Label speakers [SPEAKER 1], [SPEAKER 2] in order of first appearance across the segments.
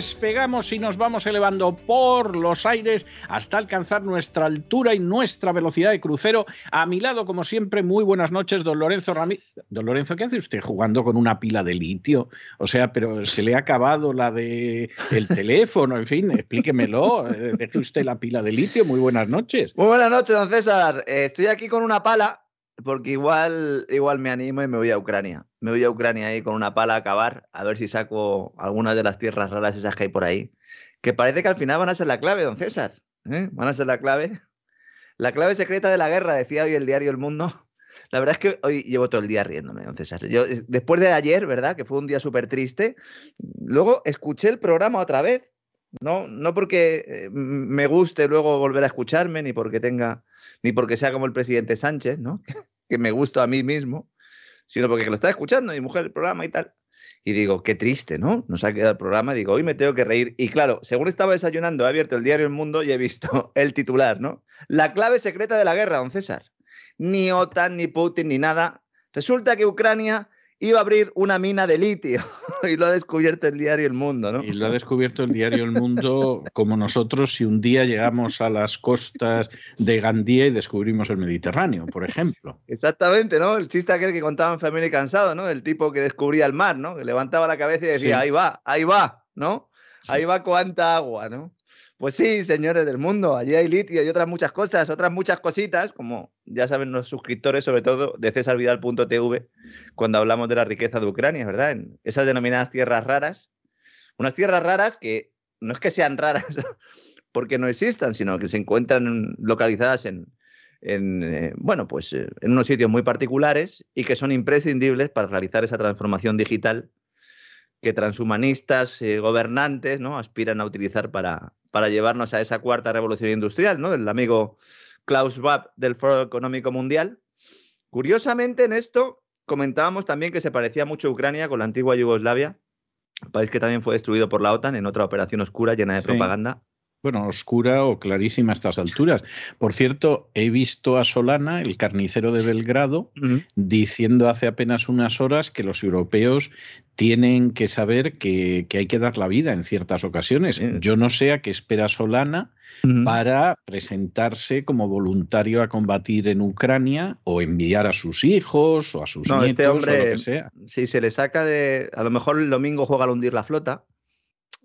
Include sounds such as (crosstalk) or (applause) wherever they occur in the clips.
[SPEAKER 1] despegamos y nos vamos elevando por los aires hasta alcanzar nuestra altura y nuestra velocidad de crucero. A mi lado, como siempre, muy buenas noches, don Lorenzo Ramírez. Don Lorenzo, ¿qué hace usted jugando con una pila de litio? O sea, pero se le ha acabado la de el teléfono, en fin, explíquemelo. Eh, Deje usted la pila de litio. Muy buenas noches.
[SPEAKER 2] Muy buenas noches, don César. Eh, estoy aquí con una pala porque igual, igual me animo y me voy a Ucrania. Me voy a Ucrania ahí con una pala a acabar, a ver si saco algunas de las tierras raras esas que hay por ahí. Que parece que al final van a ser la clave, don César. ¿eh? Van a ser la clave. (laughs) La clave secreta de la guerra, decía hoy el diario El Mundo. (laughs) La verdad es que hoy llevo todo el día riéndome, don César. Eh, después de ayer, ¿verdad? Que fue un día súper triste. Luego escuché el programa otra vez. No, no porque eh, me guste luego volver a escucharme, ni porque tenga, ni porque sea como el presidente Sánchez, ¿no? (laughs) que me gusta a mí mismo, sino porque lo está escuchando mi mujer el programa y tal. Y digo, qué triste, ¿no? Nos ha quedado el programa. Digo, hoy me tengo que reír. Y claro, según estaba desayunando, he abierto el diario El Mundo y he visto (laughs) el titular, ¿no? La clave secreta de la guerra, don César. Ni OTAN, ni Putin, ni nada. Resulta que Ucrania iba a abrir una mina de litio (laughs) y lo ha descubierto el diario El Mundo, ¿no?
[SPEAKER 1] Y lo ha descubierto el diario El Mundo como nosotros si un día llegamos a las costas de Gandía y descubrimos el Mediterráneo, por ejemplo.
[SPEAKER 2] Exactamente, ¿no? El chiste aquel que contaba en Familia y Cansado, ¿no? El tipo que descubría el mar, ¿no? Que levantaba la cabeza y decía,
[SPEAKER 1] Sí.
[SPEAKER 2] ahí va, ahí va, ¿no? Ahí va cuánta agua, ¿no? Pues sí, señores del mundo, allí hay litio y otras muchas cosas, otras muchas cositas, como ya saben los suscriptores, sobre todo de cesarvidal.tv, cuando hablamos de la riqueza de Ucrania, ¿verdad? En esas denominadas tierras raras. Unas tierras raras que no es que sean raras (laughs) porque no existan, sino que se encuentran localizadas en, eh, bueno, pues, eh, en unos sitios muy particulares y que son imprescindibles para realizar esa transformación digital que transhumanistas, eh, gobernantes, ¿no? aspiran a utilizar para, para llevarnos a esa cuarta revolución industrial, ¿no? El amigo Klaus Schwab del Foro Económico Mundial. Curiosamente, en esto comentábamos también que se parecía mucho a Ucrania con la antigua Yugoslavia, país que también fue destruido por la OTAN en otra operación oscura llena de
[SPEAKER 1] Sí.
[SPEAKER 2] propaganda.
[SPEAKER 1] Bueno, oscura o clarísima a estas alturas. Por cierto, he visto a Solana, el carnicero de Belgrado, diciendo hace apenas unas horas que los europeos tienen que saber que, que hay que dar la vida en ciertas ocasiones. Yo no sé a qué espera Solana para presentarse como voluntario a combatir en Ucrania o enviar a sus hijos o a sus
[SPEAKER 2] No,
[SPEAKER 1] nietos
[SPEAKER 2] este
[SPEAKER 1] o lo que sea.
[SPEAKER 2] si se le saca de. A lo mejor el domingo juega al hundir la flota.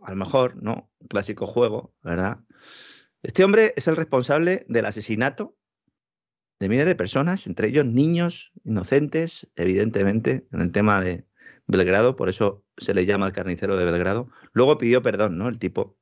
[SPEAKER 2] A lo mejor, ¿no? Clásico juego, ¿verdad? Este hombre es el responsable del asesinato de miles de personas, entre ellos niños inocentes, evidentemente, en el tema de Belgrado, por eso se le llama el carnicero de Belgrado. Luego pidió perdón, ¿no? El tipo,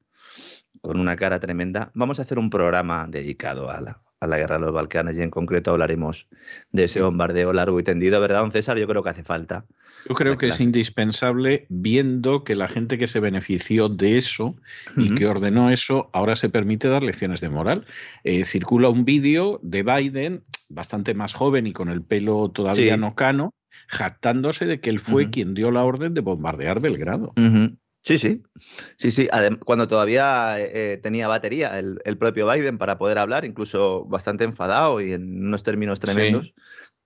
[SPEAKER 2] con una cara tremenda. Vamos a hacer un programa dedicado a la, a la guerra de los Balcanes y en concreto hablaremos de ese bombardeo largo y tendido, ¿verdad, don César? Yo creo que hace falta.
[SPEAKER 1] Yo creo que es indispensable viendo que la gente que se benefició de eso y que ordenó eso ahora se permite dar lecciones de moral. Eh, circula un vídeo de Biden, bastante más joven y con el pelo todavía
[SPEAKER 2] Sí.
[SPEAKER 1] no cano, jactándose de que él fue quien dio la orden de bombardear Belgrado.
[SPEAKER 2] Sí, sí. Sí, sí. Adem- cuando todavía eh, tenía batería el, el propio Biden para poder hablar, incluso bastante enfadado y en unos términos tremendos.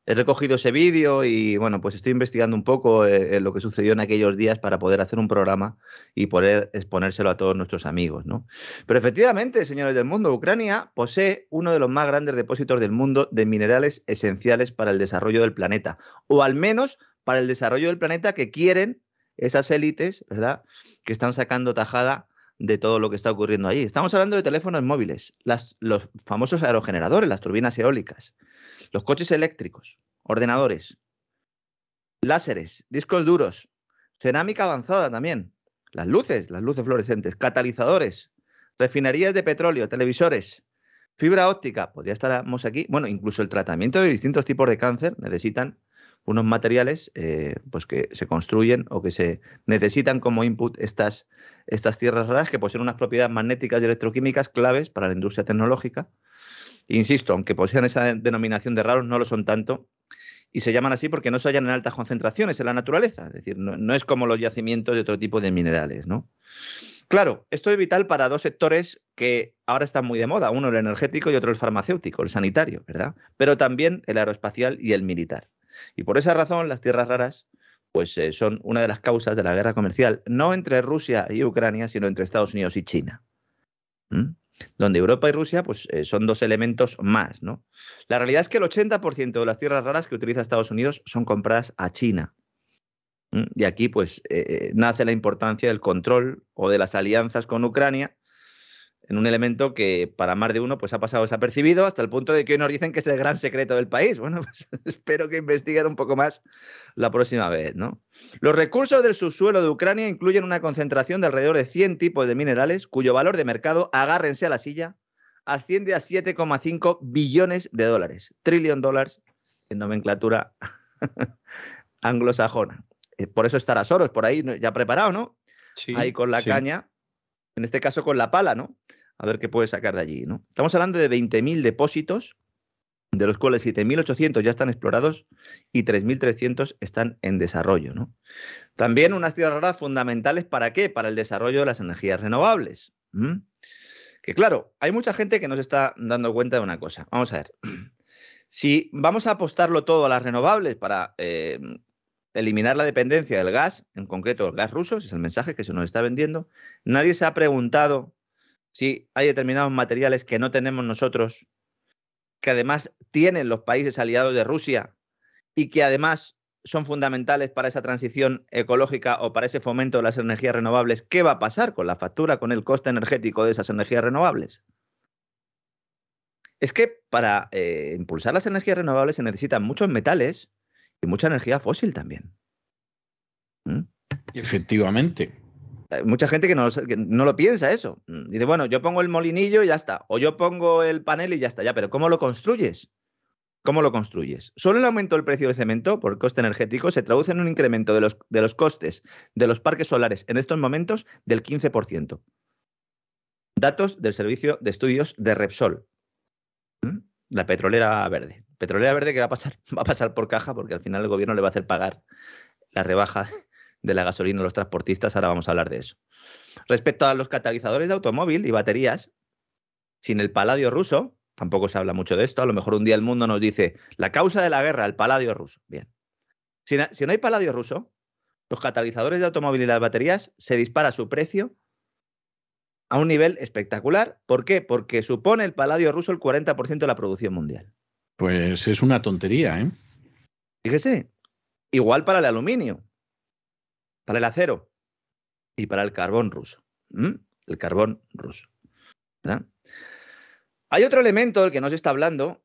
[SPEAKER 2] He recogido ese vídeo y bueno, pues estoy investigando un poco eh, eh, lo que sucedió en aquellos días para poder hacer un programa y poder exponérselo a todos nuestros amigos, ¿no? Pero efectivamente, señores del mundo, Ucrania posee uno de los más grandes depósitos del mundo de minerales esenciales para el desarrollo del planeta, o al menos para el desarrollo del planeta que quieren esas élites, ¿verdad? Que están sacando tajada de todo lo que está ocurriendo allí. Estamos hablando de teléfonos móviles, los famosos aerogeneradores, las turbinas eólicas, los coches eléctricos, ordenadores, láseres, discos duros, cerámica avanzada también, las luces, las luces fluorescentes, catalizadores, refinerías de petróleo, televisores, fibra óptica, podría estarmos aquí, bueno, incluso el tratamiento de distintos tipos de cáncer necesitan unos materiales eh, pues que se construyen o que se necesitan como input estas, estas tierras raras que poseen unas propiedades magnéticas y electroquímicas claves para la industria tecnológica. Insisto, aunque posean esa denominación de raros, no lo son tanto y se llaman así porque no se hallan en altas concentraciones en la naturaleza, es decir, no, es como los yacimientos de otro tipo de minerales, ¿no? Claro, esto es vital para dos sectores que ahora están muy de moda, uno el energético y otro el farmacéutico, el sanitario, ¿verdad? Pero también el aeroespacial y el militar. Y por esa razón, las tierras raras pues eh, son una de las causas de la guerra comercial, no entre Rusia y Ucrania, sino entre Estados Unidos y China. Donde Europa y Rusia pues, eh, son dos elementos más. ¿no? La realidad es que el 80% de las tierras raras que utiliza Estados Unidos son compradas a China. Y aquí pues eh, nace la importancia del control o de las alianzas con Ucrania en un elemento que para más de uno pues ha pasado desapercibido hasta el punto de que hoy nos dicen que es el gran secreto del país. (laughs) Bueno, pues espero que investiguen un poco más la próxima vez, ¿no? Los recursos del subsuelo de Ucrania incluyen una concentración de alrededor de 100 tipos de minerales cuyo valor de mercado, agárrense a la silla, asciende a 7,5 billones de dólares, trillion dólares en nomenclatura (laughs) anglosajona. Eh, por eso estará Soros por ahí ya preparado, ¿no? Sí, ahí con la caña, en este caso con la pala, ¿no? A ver qué puede sacar de allí. ¿no? Estamos hablando de 20.000 depósitos, de los cuales 7.800 ya están explorados y 3.300 están en desarrollo. ¿no? También unas tierras raras fundamentales para qué? Para el desarrollo de las energías renovables. Que claro, hay mucha gente que nos está dando cuenta de una cosa. Vamos a ver. Si vamos a apostarlo todo a las renovables para eh, eliminar la dependencia del gas, en concreto el gas ruso, ese es el mensaje que se nos está vendiendo, nadie se ha preguntado si hay determinados materiales que no tenemos nosotros, que además tienen los países aliados de Rusia y que además son fundamentales para esa transición ecológica o para ese fomento de las energías renovables, ¿qué va a pasar con la factura, con el coste energético de esas energías renovables? Es que para eh, impulsar las energías renovables se necesitan muchos metales y mucha energía fósil también.
[SPEAKER 1] ¿Mm? Efectivamente.
[SPEAKER 2] Hay mucha gente que no, no, lo piensa eso. Mm, dice, bueno, yo pongo el molinillo y ya está. O yo pongo el panel y ya está. Ya, pero ¿cómo lo construyes? ¿Cómo lo construyes? Solo el aumento del precio del cemento por coste energético se traduce en un incremento de los, de los costes de los parques solares en estos momentos del 15%. Datos del Servicio de Estudios de Repsol, la petrolera verde. Petrolera verde que va a pasar, (laughs) va a pasar por caja porque al final el gobierno le va a hacer pagar la rebaja de la gasolina a los transportistas, ahora vamos a hablar de eso. Respecto a los catalizadores de automóvil y baterías, sin el paladio ruso, tampoco se habla mucho de esto, a lo mejor un día el mundo nos dice la causa de la guerra, el paladio ruso. Bien. Si, no hay paladio ruso, los catalizadores de automóvil y las baterías se dispara su precio a un nivel espectacular. ¿Por qué? Porque supone el paladio ruso el 40% de la producción mundial.
[SPEAKER 1] Pues es una tontería, ¿eh?
[SPEAKER 2] Fíjese, igual para el aluminio para el acero y para el carbón ruso. El carbón ruso. Hay otro elemento del que no se está hablando,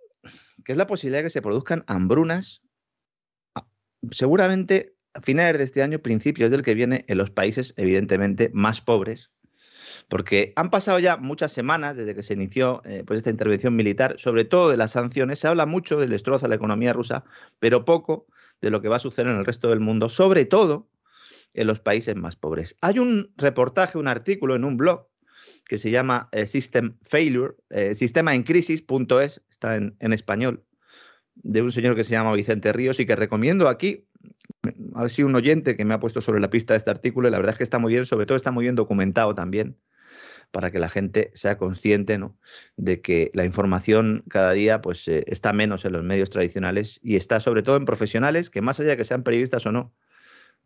[SPEAKER 2] que es la posibilidad de que se produzcan hambrunas, seguramente a finales de este año, principios del que viene, en los países evidentemente más pobres, porque han pasado ya muchas semanas desde que se inició eh, pues esta intervención militar, sobre todo de las sanciones, se habla mucho del destrozo a la economía rusa, pero poco de lo que va a suceder en el resto del mundo, sobre todo en los países más pobres. Hay un reportaje, un artículo en un blog que se llama eh, System Failure, eh, sistema en crisis.es, está en, español, de un señor que se llama Vicente Ríos y que recomiendo aquí. Ha sido un oyente que me ha puesto sobre la pista de este artículo y la verdad es que está muy bien, sobre todo está muy bien documentado también para que la gente sea consciente ¿no? de que la información cada día pues, eh, está menos en los medios tradicionales y está sobre todo en profesionales que más allá de que sean periodistas o no,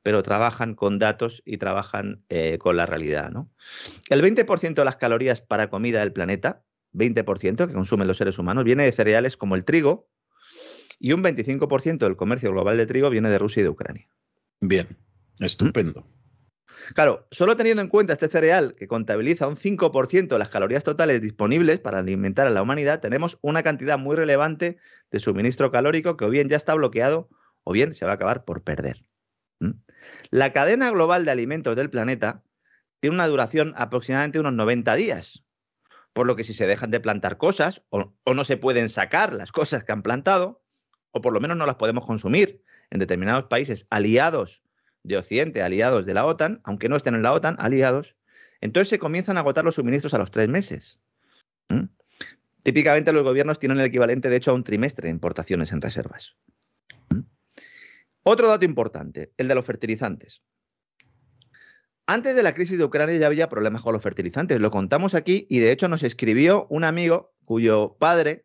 [SPEAKER 2] pero trabajan con datos y trabajan eh, con la realidad. ¿no? El 20% de las calorías para comida del planeta, 20% que consumen los seres humanos, viene de cereales como el trigo y un 25% del comercio global de trigo viene de Rusia y de Ucrania.
[SPEAKER 1] Bien, estupendo.
[SPEAKER 2] Claro, solo teniendo en cuenta este cereal que contabiliza un 5% de las calorías totales disponibles para alimentar a la humanidad, tenemos una cantidad muy relevante de suministro calórico que o bien ya está bloqueado o bien se va a acabar por perder. La cadena global de alimentos del planeta tiene una duración aproximadamente unos 90 días, por lo que si se dejan de plantar cosas o, o no se pueden sacar las cosas que han plantado, o por lo menos no las podemos consumir en determinados países aliados de Occidente, aliados de la OTAN, aunque no estén en la OTAN, aliados, entonces se comienzan a agotar los suministros a los tres meses. Típicamente los gobiernos tienen el equivalente, de hecho, a un trimestre de importaciones en reservas. Otro dato importante, el de los fertilizantes. Antes de la crisis de Ucrania ya había problemas con los fertilizantes, lo contamos aquí y de hecho nos escribió un amigo cuyo padre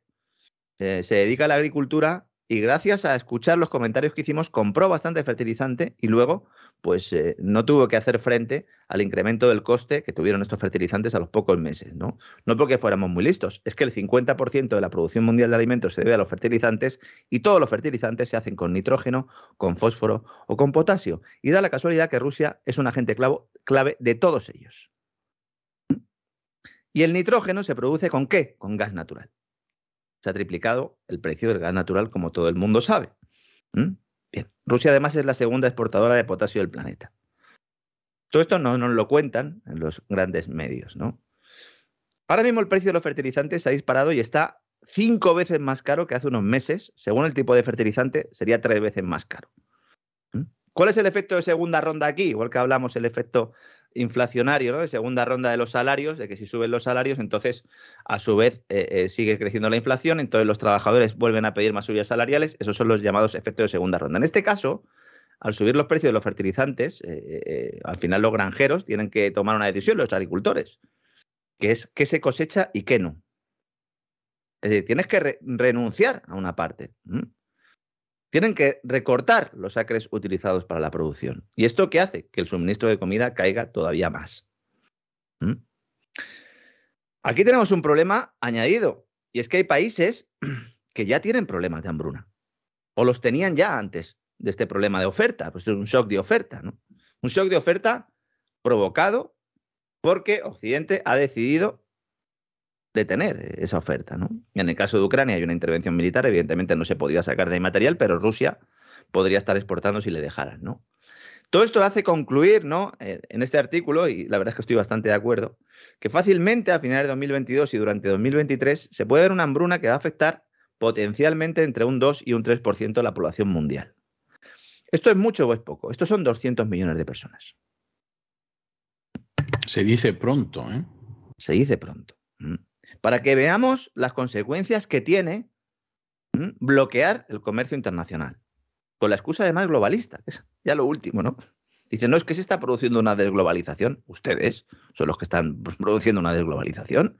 [SPEAKER 2] eh, se dedica a la agricultura y gracias a escuchar los comentarios que hicimos compró bastante fertilizante y luego pues eh, no tuvo que hacer frente al incremento del coste que tuvieron estos fertilizantes a los pocos meses, ¿no? No porque fuéramos muy listos, es que el 50% de la producción mundial de alimentos se debe a los fertilizantes y todos los fertilizantes se hacen con nitrógeno, con fósforo o con potasio. Y da la casualidad que Rusia es un agente clave de todos ellos. Y el nitrógeno se produce con qué? Con gas natural se ha triplicado el precio del gas natural, como todo el mundo sabe. Rusia además es la segunda exportadora de potasio del planeta. Todo esto no nos lo cuentan en los grandes medios, ¿no? Ahora mismo el precio de los fertilizantes se ha disparado y está cinco veces más caro que hace unos meses. Según el tipo de fertilizante, sería tres veces más caro. ¿Cuál es el efecto de segunda ronda aquí? Igual que hablamos el efecto inflacionario, ¿no? De segunda ronda de los salarios, de que si suben los salarios, entonces a su vez eh, eh, sigue creciendo la inflación, entonces los trabajadores vuelven a pedir más subidas salariales, esos son los llamados efectos de segunda ronda. En este caso, al subir los precios de los fertilizantes, eh, al final los granjeros tienen que tomar una decisión, los agricultores, que es qué se cosecha y qué no. Es decir, tienes que renunciar a una parte tienen que recortar los acres utilizados para la producción. ¿Y esto qué hace? Que el suministro de comida caiga todavía más. ¿Mm? Aquí tenemos un problema añadido, y es que hay países (clears throat) que ya tienen problemas de hambruna, o los tenían ya antes de este problema de oferta, pues es un shock de oferta, ¿no? Un shock de oferta provocado porque Occidente ha decidido detener esa oferta. ¿no? En el caso de Ucrania hay una intervención militar, evidentemente no se podía sacar de ahí material, pero Rusia podría estar exportando si le dejaran. ¿no? Todo esto hace concluir ¿no? Eh, en este artículo, y la verdad es que estoy bastante de acuerdo, que fácilmente a finales de 2022 y durante 2023 se puede ver una hambruna que va a afectar potencialmente entre un 2 y un 3% de la población mundial. ¿Esto es mucho o es poco? Estos son 200 millones de personas.
[SPEAKER 1] Se dice pronto, ¿eh?
[SPEAKER 2] Se dice pronto. Mm para que veamos las consecuencias que tiene bloquear el comercio internacional. Con la excusa además globalista, ya lo último, ¿no? Dicen, no, es que se está produciendo una desglobalización. Ustedes son los que están produciendo una desglobalización.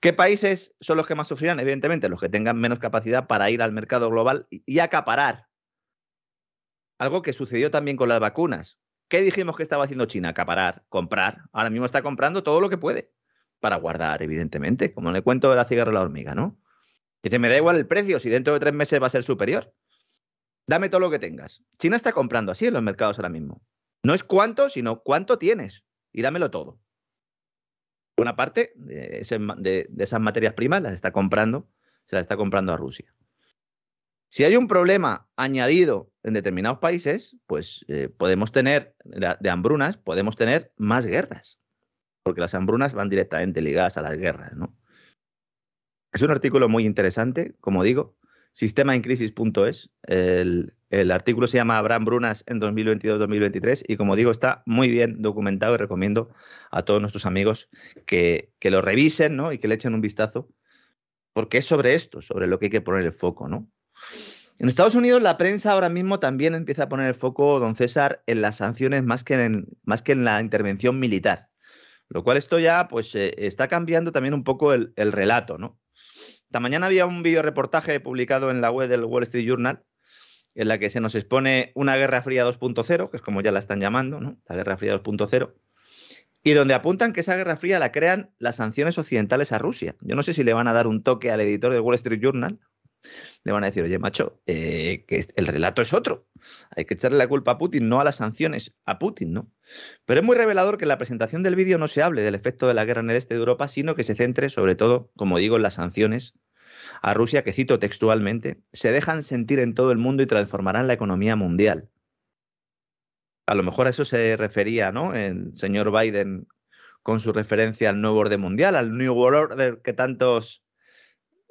[SPEAKER 2] ¿Qué países son los que más sufrirán? Evidentemente, los que tengan menos capacidad para ir al mercado global y acaparar. Algo que sucedió también con las vacunas. ¿Qué dijimos que estaba haciendo China? Acaparar, comprar. Ahora mismo está comprando todo lo que puede para guardar, evidentemente, como le cuento de la cigarra a la hormiga, ¿no? Dice, me da igual el precio si dentro de tres meses va a ser superior. Dame todo lo que tengas. China está comprando así en los mercados ahora mismo. No es cuánto, sino cuánto tienes y dámelo todo. Buena parte de, esas materias primas las está comprando, se las está comprando a Rusia. Si hay un problema añadido en determinados países, pues eh, podemos tener, de hambrunas, podemos tener más guerras porque las hambrunas van directamente ligadas a las guerras. ¿no? Es un artículo muy interesante, como digo, sistemaincrisis.es. El, el artículo se llama Habrá hambrunas en 2022-2023 y como digo, está muy bien documentado y recomiendo a todos nuestros amigos que, que lo revisen ¿no? y que le echen un vistazo, porque es sobre esto, sobre lo que hay que poner el foco. ¿no? En Estados Unidos la prensa ahora mismo también empieza a poner el foco, don César, en las sanciones más que en, más que en la intervención militar. Lo cual esto ya pues eh, está cambiando también un poco el, relato, ¿no? Esta mañana había un video reportaje publicado en la web del Wall Street Journal en la que se nos expone una Guerra Fría 2.0, que es como ya la están llamando, ¿no? La Guerra Fría 2.0, y donde apuntan que esa Guerra Fría la crean las sanciones occidentales a Rusia. Yo no sé si le van a dar un toque al editor del Wall Street Journal le van a decir, oye, macho, eh, que el relato es otro. Hay que echarle la culpa a Putin, no a las sanciones, a Putin, ¿no? Pero es muy revelador que en la presentación del vídeo no se hable del efecto de la guerra en el este de Europa, sino que se centre sobre todo, como digo, en las sanciones a Rusia, que cito textualmente, se dejan sentir en todo el mundo y transformarán la economía mundial. A lo mejor a eso se refería, ¿no? El señor Biden con su referencia al nuevo orden mundial, al New World Order que tantos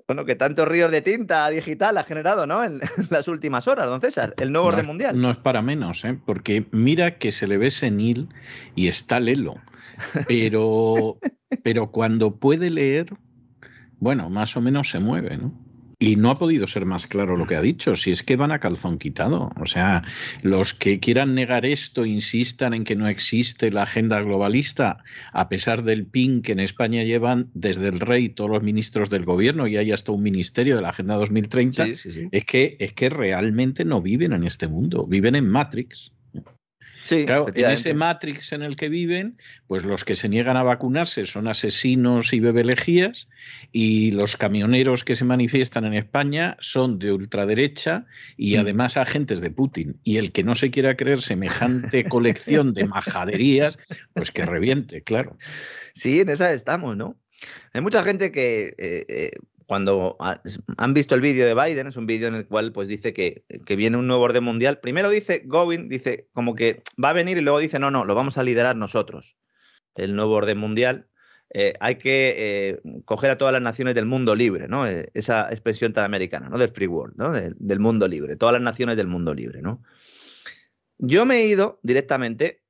[SPEAKER 2] bueno, que tantos ríos de tinta digital ha generado, ¿no? En, (laughs) las últimas horas, don César, el nuevo orden mundial.
[SPEAKER 1] No es para menos, ¿eh? Porque mira que se le ve senil y está lelo. Pero, (laughs) pero cuando puede leer, bueno, más o menos se mueve, ¿no? Y no ha podido ser más claro lo que ha dicho, si es que van a calzón quitado. O sea, los que quieran negar esto, insistan en que no existe la agenda globalista, a pesar del PIN que en España llevan desde el rey todos los ministros del gobierno y hay hasta un ministerio de la Agenda 2030, Es, que, es que realmente no viven en este mundo, viven en Matrix claro, en ese Matrix en el que viven, pues los que se niegan a vacunarse son asesinos y bebelejías y los camioneros que se manifiestan en España son de ultraderecha y mm. además agentes de Putin. Y el que no se quiera creer semejante (laughs) colección de majaderías, pues que reviente, claro.
[SPEAKER 2] Sí, en esa estamos, ¿no? Hay mucha gente que eh, eh, cuando han visto el vídeo de Biden, es un vídeo en el cual pues dice que, viene un nuevo orden mundial. Primero dice Govin, dice como que va a venir y luego dice, no, no, lo vamos a liderar nosotros, el nuevo orden mundial. Eh, hay que eh, coger a todas las naciones del mundo libre, ¿no? Eh, esa expresión tan americana, ¿no? Del free world, ¿no? del mundo libre, todas las naciones del mundo libre, ¿no? Yo me he ido directamente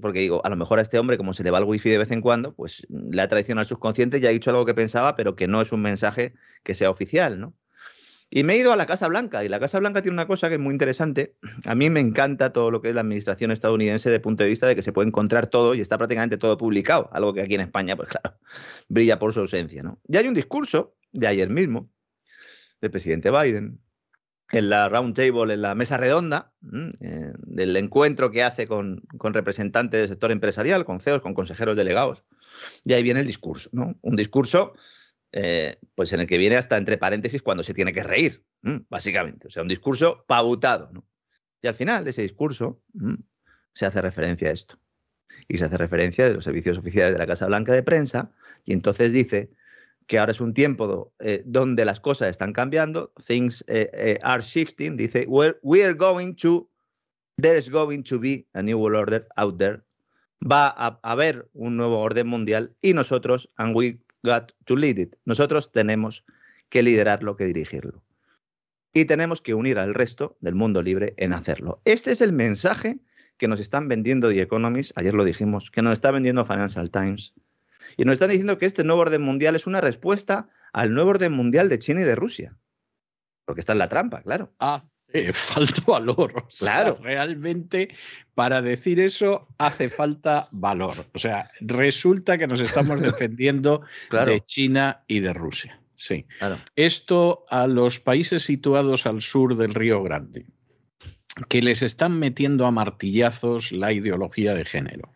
[SPEAKER 2] porque digo, a lo mejor a este hombre, como se le va el wifi de vez en cuando, pues le ha traicionado al subconsciente y ha dicho algo que pensaba, pero que no es un mensaje que sea oficial, ¿no? Y me he ido a la Casa Blanca, y la Casa Blanca tiene una cosa que es muy interesante. A mí me encanta todo lo que es la administración estadounidense desde el punto de vista de que se puede encontrar todo y está prácticamente todo publicado, algo que aquí en España, pues (laughs) claro, brilla por su ausencia, ¿no? Y hay un discurso de ayer mismo del presidente Biden, en la round table, en la mesa redonda, eh, del encuentro que hace con, representantes del sector empresarial, con CEOs, con consejeros delegados. Y ahí viene el discurso, ¿no? Un discurso eh, pues en el que viene hasta entre paréntesis cuando se tiene que reír, básicamente. O sea, un discurso pautado, ¿no? Y al final de ese discurso se hace referencia a esto. Y se hace referencia de los servicios oficiales de la Casa Blanca de Prensa, y entonces dice que ahora es un tiempo eh, donde las cosas están cambiando, things eh, eh, are shifting, dice, we are going to, there is going to be a new world order out there, va a haber un nuevo orden mundial y nosotros, and we got to lead it, nosotros tenemos que liderarlo, que dirigirlo. Y tenemos que unir al resto del mundo libre en hacerlo. Este es el mensaje que nos están vendiendo The Economist, ayer lo dijimos, que nos está vendiendo Financial Times, y nos están diciendo que este nuevo orden mundial es una respuesta al nuevo orden mundial de China y de Rusia. Porque está en la trampa, claro.
[SPEAKER 1] Ah, (laughs) falta valor. claro. realmente para decir eso hace falta valor. O sea, resulta que nos estamos (laughs) defendiendo de China y de Rusia. Sí. Esto a los países situados al sur del Río Grande, que les están metiendo a martillazos la ideología de género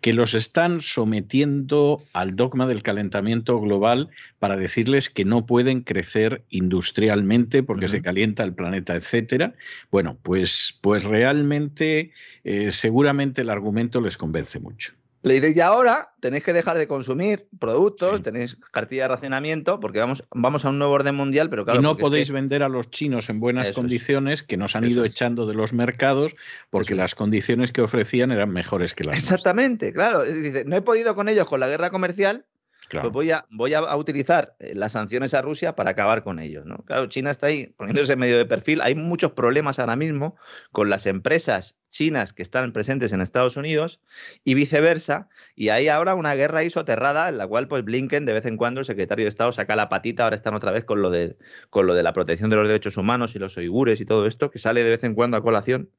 [SPEAKER 1] que los están sometiendo al dogma del calentamiento global para decirles que no pueden crecer industrialmente porque se calienta el planeta, etcétera. Bueno, pues, pues realmente eh, seguramente el argumento les convence mucho.
[SPEAKER 2] Le dice, y ahora tenéis que dejar de consumir productos, tenéis cartilla de racionamiento, porque vamos, vamos a un nuevo orden mundial, pero claro.
[SPEAKER 1] Y no podéis vender a los chinos en buenas condiciones, que nos han ido echando de los mercados, porque las condiciones que ofrecían eran mejores que las
[SPEAKER 2] Exactamente, claro. Dice, no he podido con ellos con la guerra comercial, pues voy a, voy a utilizar eh, las sanciones a Rusia para acabar con ellos. ¿no? Claro, China está ahí poniéndose en medio de perfil. Hay muchos problemas ahora mismo con las empresas chinas que están presentes en Estados Unidos y viceversa. Y hay ahora una guerra ahí soterrada en la cual pues Blinken de vez en cuando el secretario de Estado saca la patita. Ahora están otra vez con lo de, con lo de la protección de los derechos humanos y los uigures y todo esto que sale de vez en cuando a colación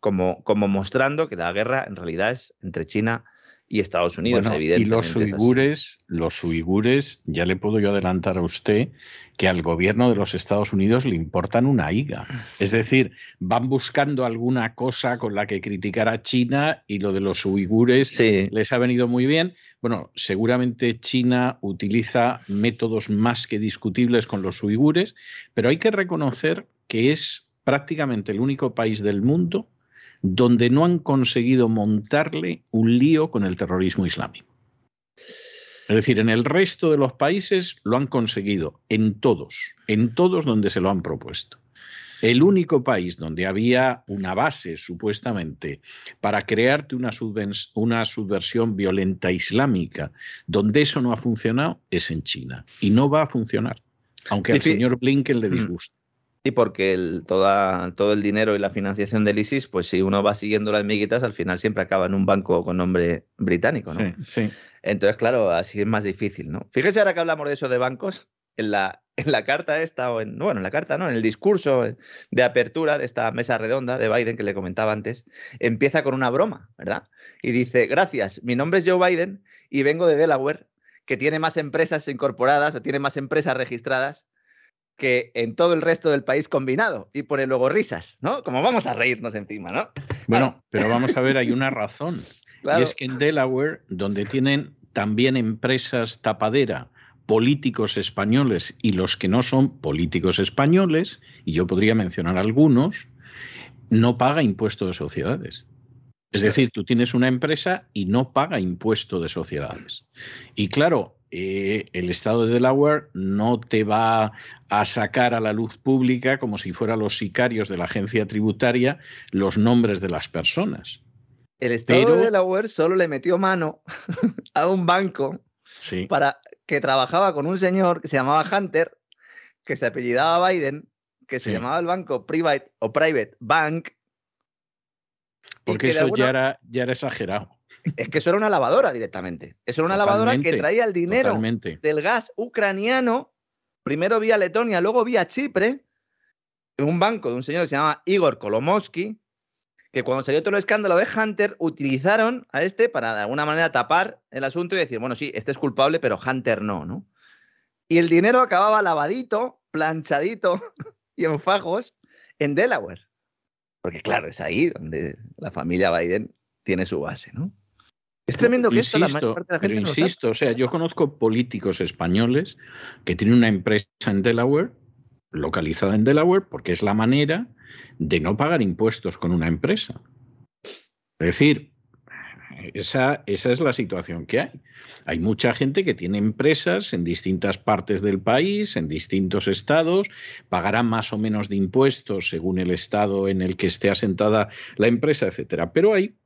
[SPEAKER 2] como, como mostrando que la guerra en realidad es entre China y Estados Unidos,
[SPEAKER 1] Bueno,
[SPEAKER 2] evidentemente.
[SPEAKER 1] y los uigures, los uigures, ya le puedo yo adelantar a usted que al gobierno de los Estados Unidos le importan una higa. Es decir, van buscando alguna cosa con la que criticar a China y lo de los uigures
[SPEAKER 2] Sí,
[SPEAKER 1] les ha venido muy bien. Bueno, seguramente China utiliza métodos más que discutibles con los uigures, pero hay que reconocer que es prácticamente el único país del mundo donde no han conseguido montarle un lío con el terrorismo islámico. Es decir, en el resto de los países lo han conseguido, en todos, en todos donde se lo han propuesto. El único país donde había una base, supuestamente, para crearte una, una subversión violenta islámica, donde eso no ha funcionado, es en China. Y no va a funcionar, aunque al señor Blinken le
[SPEAKER 2] Mm.
[SPEAKER 1] disguste.
[SPEAKER 2] Y porque el, toda, todo el dinero y la financiación del ISIS, pues si uno va siguiendo las miguitas, al final siempre acaba en un banco con nombre británico, ¿no?
[SPEAKER 1] Sí, sí.
[SPEAKER 2] Entonces, claro, así es más difícil, ¿no? Fíjese ahora que hablamos de eso de bancos, en la, en la carta esta, o en, bueno, en la carta, ¿no? En el discurso de apertura de esta mesa redonda de Biden que le comentaba antes, empieza con una broma, ¿verdad? Y dice, gracias, mi nombre es Joe Biden y vengo de Delaware, que tiene más empresas incorporadas o tiene más empresas registradas que en todo el resto del país combinado. Y pone luego risas, ¿no? Como vamos a reírnos encima, ¿no?
[SPEAKER 1] Bueno, pero vamos a ver, hay una razón. (laughs)
[SPEAKER 2] Claro.
[SPEAKER 1] Y es que en Delaware, donde tienen también empresas tapadera, políticos españoles y los que no son políticos españoles, y yo podría mencionar algunos, no paga impuesto de sociedades. Es decir, tú tienes una empresa y no paga impuesto de sociedades. Y claro, eh, el Estado de Delaware no te va a sacar a la luz pública como si fueran los sicarios de la agencia tributaria los nombres de las personas.
[SPEAKER 2] El Estado
[SPEAKER 1] pero-
[SPEAKER 2] de Delaware solo le metió mano (laughs) a un banco
[SPEAKER 1] Sí.
[SPEAKER 2] para que trabajaba con un señor que se llamaba Hunter, que se apellidaba Biden, que se
[SPEAKER 1] Sí.
[SPEAKER 2] llamaba el banco Private o Private Bank.
[SPEAKER 1] Porque eso
[SPEAKER 2] alguna-
[SPEAKER 1] ya, era, ya era exagerado.
[SPEAKER 2] Es que eso era una lavadora directamente. Eso era una lavadora que traía el dinero
[SPEAKER 1] Totalmente.
[SPEAKER 2] del gas ucraniano, primero vía Letonia, luego vía Chipre, en un banco de un señor que se llama Igor Kolomowski, que cuando salió todo el escándalo de Hunter, utilizaron a este para de alguna manera tapar el asunto y decir, bueno, sí, este es culpable, pero Hunter no, ¿no? Y el dinero acababa lavadito, planchadito (laughs) y en fajos en Delaware. Porque claro, es ahí donde la familia Biden tiene su base, ¿no? Es tremendo que esto la mayor
[SPEAKER 1] Insisto,
[SPEAKER 2] parte de la
[SPEAKER 1] pero
[SPEAKER 2] gente no sabe.
[SPEAKER 1] insisto, o sea, yo conozco políticos españoles que tienen una empresa en Delaware, localizada en Delaware, porque es la manera de no pagar impuestos con una empresa. Es decir, esa, esa es la situación que hay. Hay mucha gente que tiene empresas en distintas partes del país, en distintos estados, pagará más o menos de impuestos según el estado en el que esté asentada la empresa, etcétera. Pero hay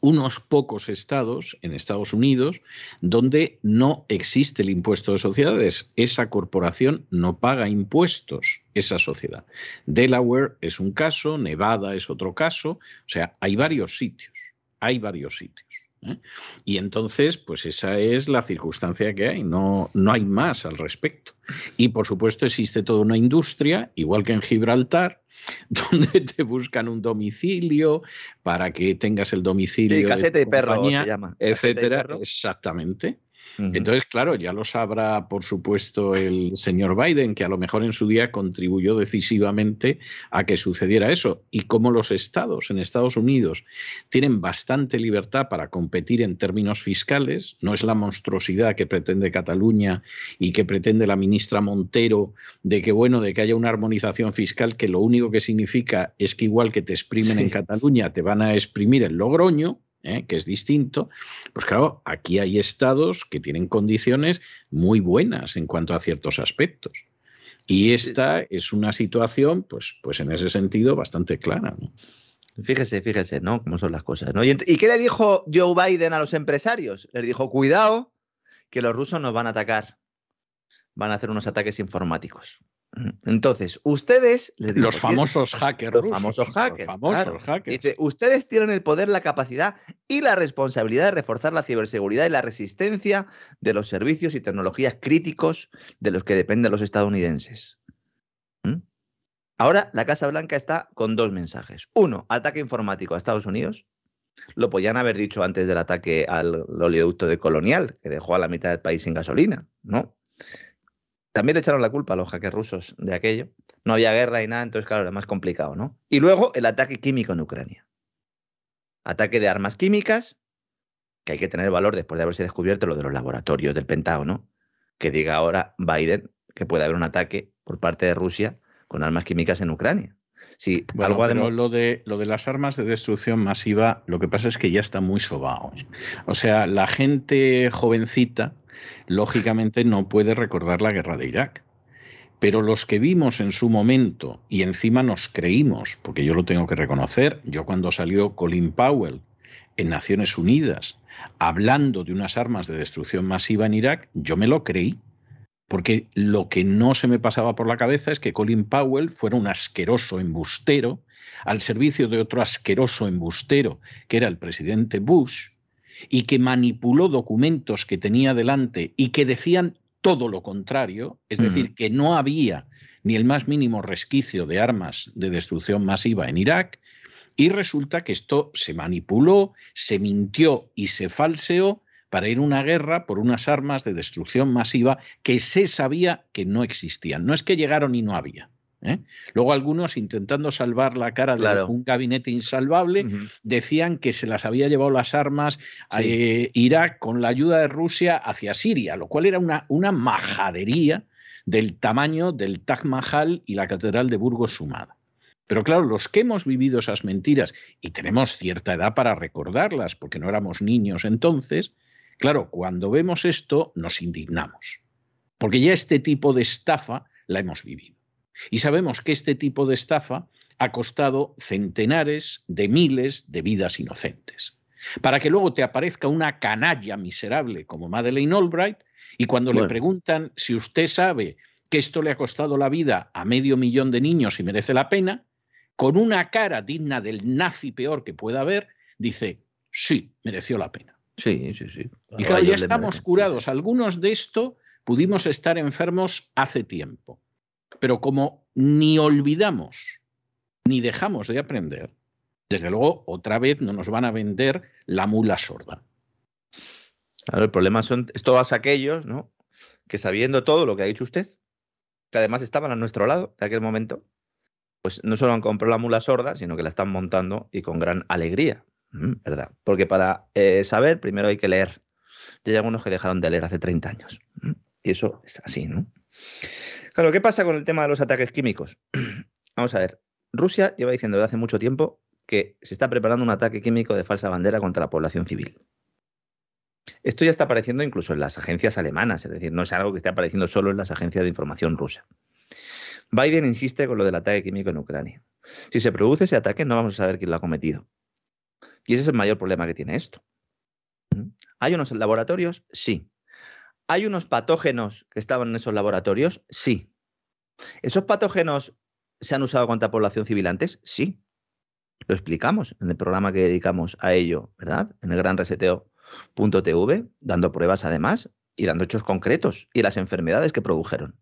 [SPEAKER 1] unos pocos estados en Estados Unidos donde no existe el impuesto de sociedades. Esa corporación no paga impuestos, esa sociedad. Delaware es un caso, Nevada es otro caso, o sea, hay varios sitios, hay varios sitios. ¿eh? Y entonces, pues esa es la circunstancia que hay, no, no hay más al respecto. Y por supuesto existe toda una industria, igual que en Gibraltar, (laughs) donde te buscan un domicilio para que tengas el domicilio.
[SPEAKER 2] Sí,
[SPEAKER 1] de
[SPEAKER 2] caseta
[SPEAKER 1] tu
[SPEAKER 2] y perro
[SPEAKER 1] compañía,
[SPEAKER 2] se llama.
[SPEAKER 1] Etcétera,
[SPEAKER 2] perro.
[SPEAKER 1] exactamente. Entonces, claro, ya lo sabrá, por supuesto, el señor Biden, que a lo mejor en su día contribuyó decisivamente a que sucediera eso. Y como los estados en Estados Unidos tienen bastante libertad para competir en términos fiscales, no es la monstruosidad que pretende Cataluña y que pretende la ministra Montero de que, bueno, de que haya una armonización fiscal que lo único que significa es que igual que te exprimen
[SPEAKER 2] Sí.
[SPEAKER 1] en Cataluña, te van a exprimir en Logroño, ¿eh? que es distinto, pues claro, aquí hay estados que tienen condiciones muy buenas en cuanto a ciertos aspectos. Y esta es una situación, pues, pues en ese sentido, bastante clara. ¿no?
[SPEAKER 2] Fíjese, fíjese, ¿no? Cómo son las cosas, ¿no? ¿Y, ¿Y qué le dijo Joe Biden a los empresarios? Les dijo, cuidado, que los rusos nos van a atacar. Van a hacer unos ataques informáticos. Entonces, ustedes, les digo,
[SPEAKER 1] Los famosos hackers
[SPEAKER 2] los
[SPEAKER 1] rusos,
[SPEAKER 2] famosos hackers.
[SPEAKER 1] Los famosos
[SPEAKER 2] claro.
[SPEAKER 1] hackers.
[SPEAKER 2] Dice, ustedes tienen el poder, la capacidad y la responsabilidad de reforzar la ciberseguridad y la resistencia de los servicios y tecnologías críticos de los que dependen los estadounidenses. ¿Mm? Ahora la Casa Blanca está con dos mensajes. Uno, ataque informático a Estados Unidos. lo podían haber dicho antes del ataque al oleoducto de Colonial, que dejó a la mitad del país sin gasolina, ¿no? También le echaron la culpa a los hackers rusos de aquello. No había guerra y nada, entonces, claro, era más complicado, ¿no? Y luego el ataque químico en Ucrania. Ataque de armas químicas, que hay que tener valor después de haberse descubierto lo de los laboratorios del Pentágono, que diga ahora Biden que puede haber un ataque por parte de Rusia con armas químicas en Ucrania. Sí,
[SPEAKER 1] algo lo, de, lo de las armas de destrucción masiva, lo que pasa es que ya está muy sobao. ¿eh? O sea, la gente jovencita, lógicamente, no puede recordar la guerra de Irak. Pero los que vimos en su momento y encima nos creímos, porque yo lo tengo que reconocer, yo cuando salió Colin Powell en Naciones Unidas hablando de unas armas de destrucción masiva en Irak, yo me lo creí porque lo que no se me pasaba por la cabeza es que Colin Powell fuera un asqueroso embustero al servicio de otro asqueroso embustero, que era el presidente Bush, y que manipuló documentos que tenía delante y que decían todo lo contrario, es decir, que no había ni el más mínimo resquicio de armas de destrucción masiva en Irak, y resulta que esto se manipuló, se mintió y se falseó para ir a una guerra por unas armas de destrucción masiva que se sabía que no existían. No es que llegaron y no había. ¿Eh? Luego algunos, intentando salvar la cara de un gabinete insalvable, decían que se las había llevado las armas a eh, Irak con la ayuda de Rusia hacia Siria, lo cual era una, una majadería del tamaño del Taj Mahal y la Catedral de Burgos sumada. Pero claro, los que hemos vivido esas mentiras y tenemos cierta edad para recordarlas, porque no éramos niños entonces, Claro, cuando vemos esto nos indignamos, porque ya este tipo de estafa la hemos vivido. Y sabemos que este tipo de estafa ha costado centenares de miles de vidas inocentes. Para que luego te aparezca una canalla miserable como Madeleine Albright y cuando le preguntan si usted sabe que esto le ha costado la vida a medio millón de niños y merece la pena, con una cara digna del nazi peor que pueda haber, dice, sí, mereció la pena.
[SPEAKER 2] Sí, sí, sí.
[SPEAKER 1] Y claro, ya estamos curados. Algunos de esto pudimos estar enfermos hace tiempo. Pero como ni olvidamos ni dejamos de aprender, desde luego otra vez no nos van a vender la mula sorda.
[SPEAKER 2] Claro, el problema son todos aquellos, ¿no? Que sabiendo todo lo que ha dicho usted, que además estaban a nuestro lado de aquel momento, pues no solo han comprado la mula sorda, sino que la están montando y con gran alegría. ¿verdad? Porque para eh, saber, primero hay que leer. Ya hay algunos que dejaron de leer hace 30 años. Y eso es así, ¿no? Claro, ¿qué pasa con el tema de los ataques químicos? (clears throat) Vamos a ver. Rusia lleva diciendo desde hace mucho tiempo que se está preparando un ataque químico de falsa bandera contra la población civil. Esto ya está apareciendo incluso en las agencias alemanas, es decir, no es algo que esté apareciendo solo en las agencias de información rusa. Biden insiste con lo del ataque químico en Ucrania. Si se produce ese ataque, no vamos a saber quién lo ha cometido. Y ese es el mayor problema que tiene esto. ¿Hay unos laboratorios? Sí. ¿Hay unos patógenos que estaban en esos laboratorios? Sí. ¿Esos patógenos se han usado contra población civil antes? Sí. Lo explicamos en el programa que dedicamos a ello, ¿verdad? En el gran reseteo.tv, dando pruebas además y dando hechos concretos y las enfermedades que produjeron.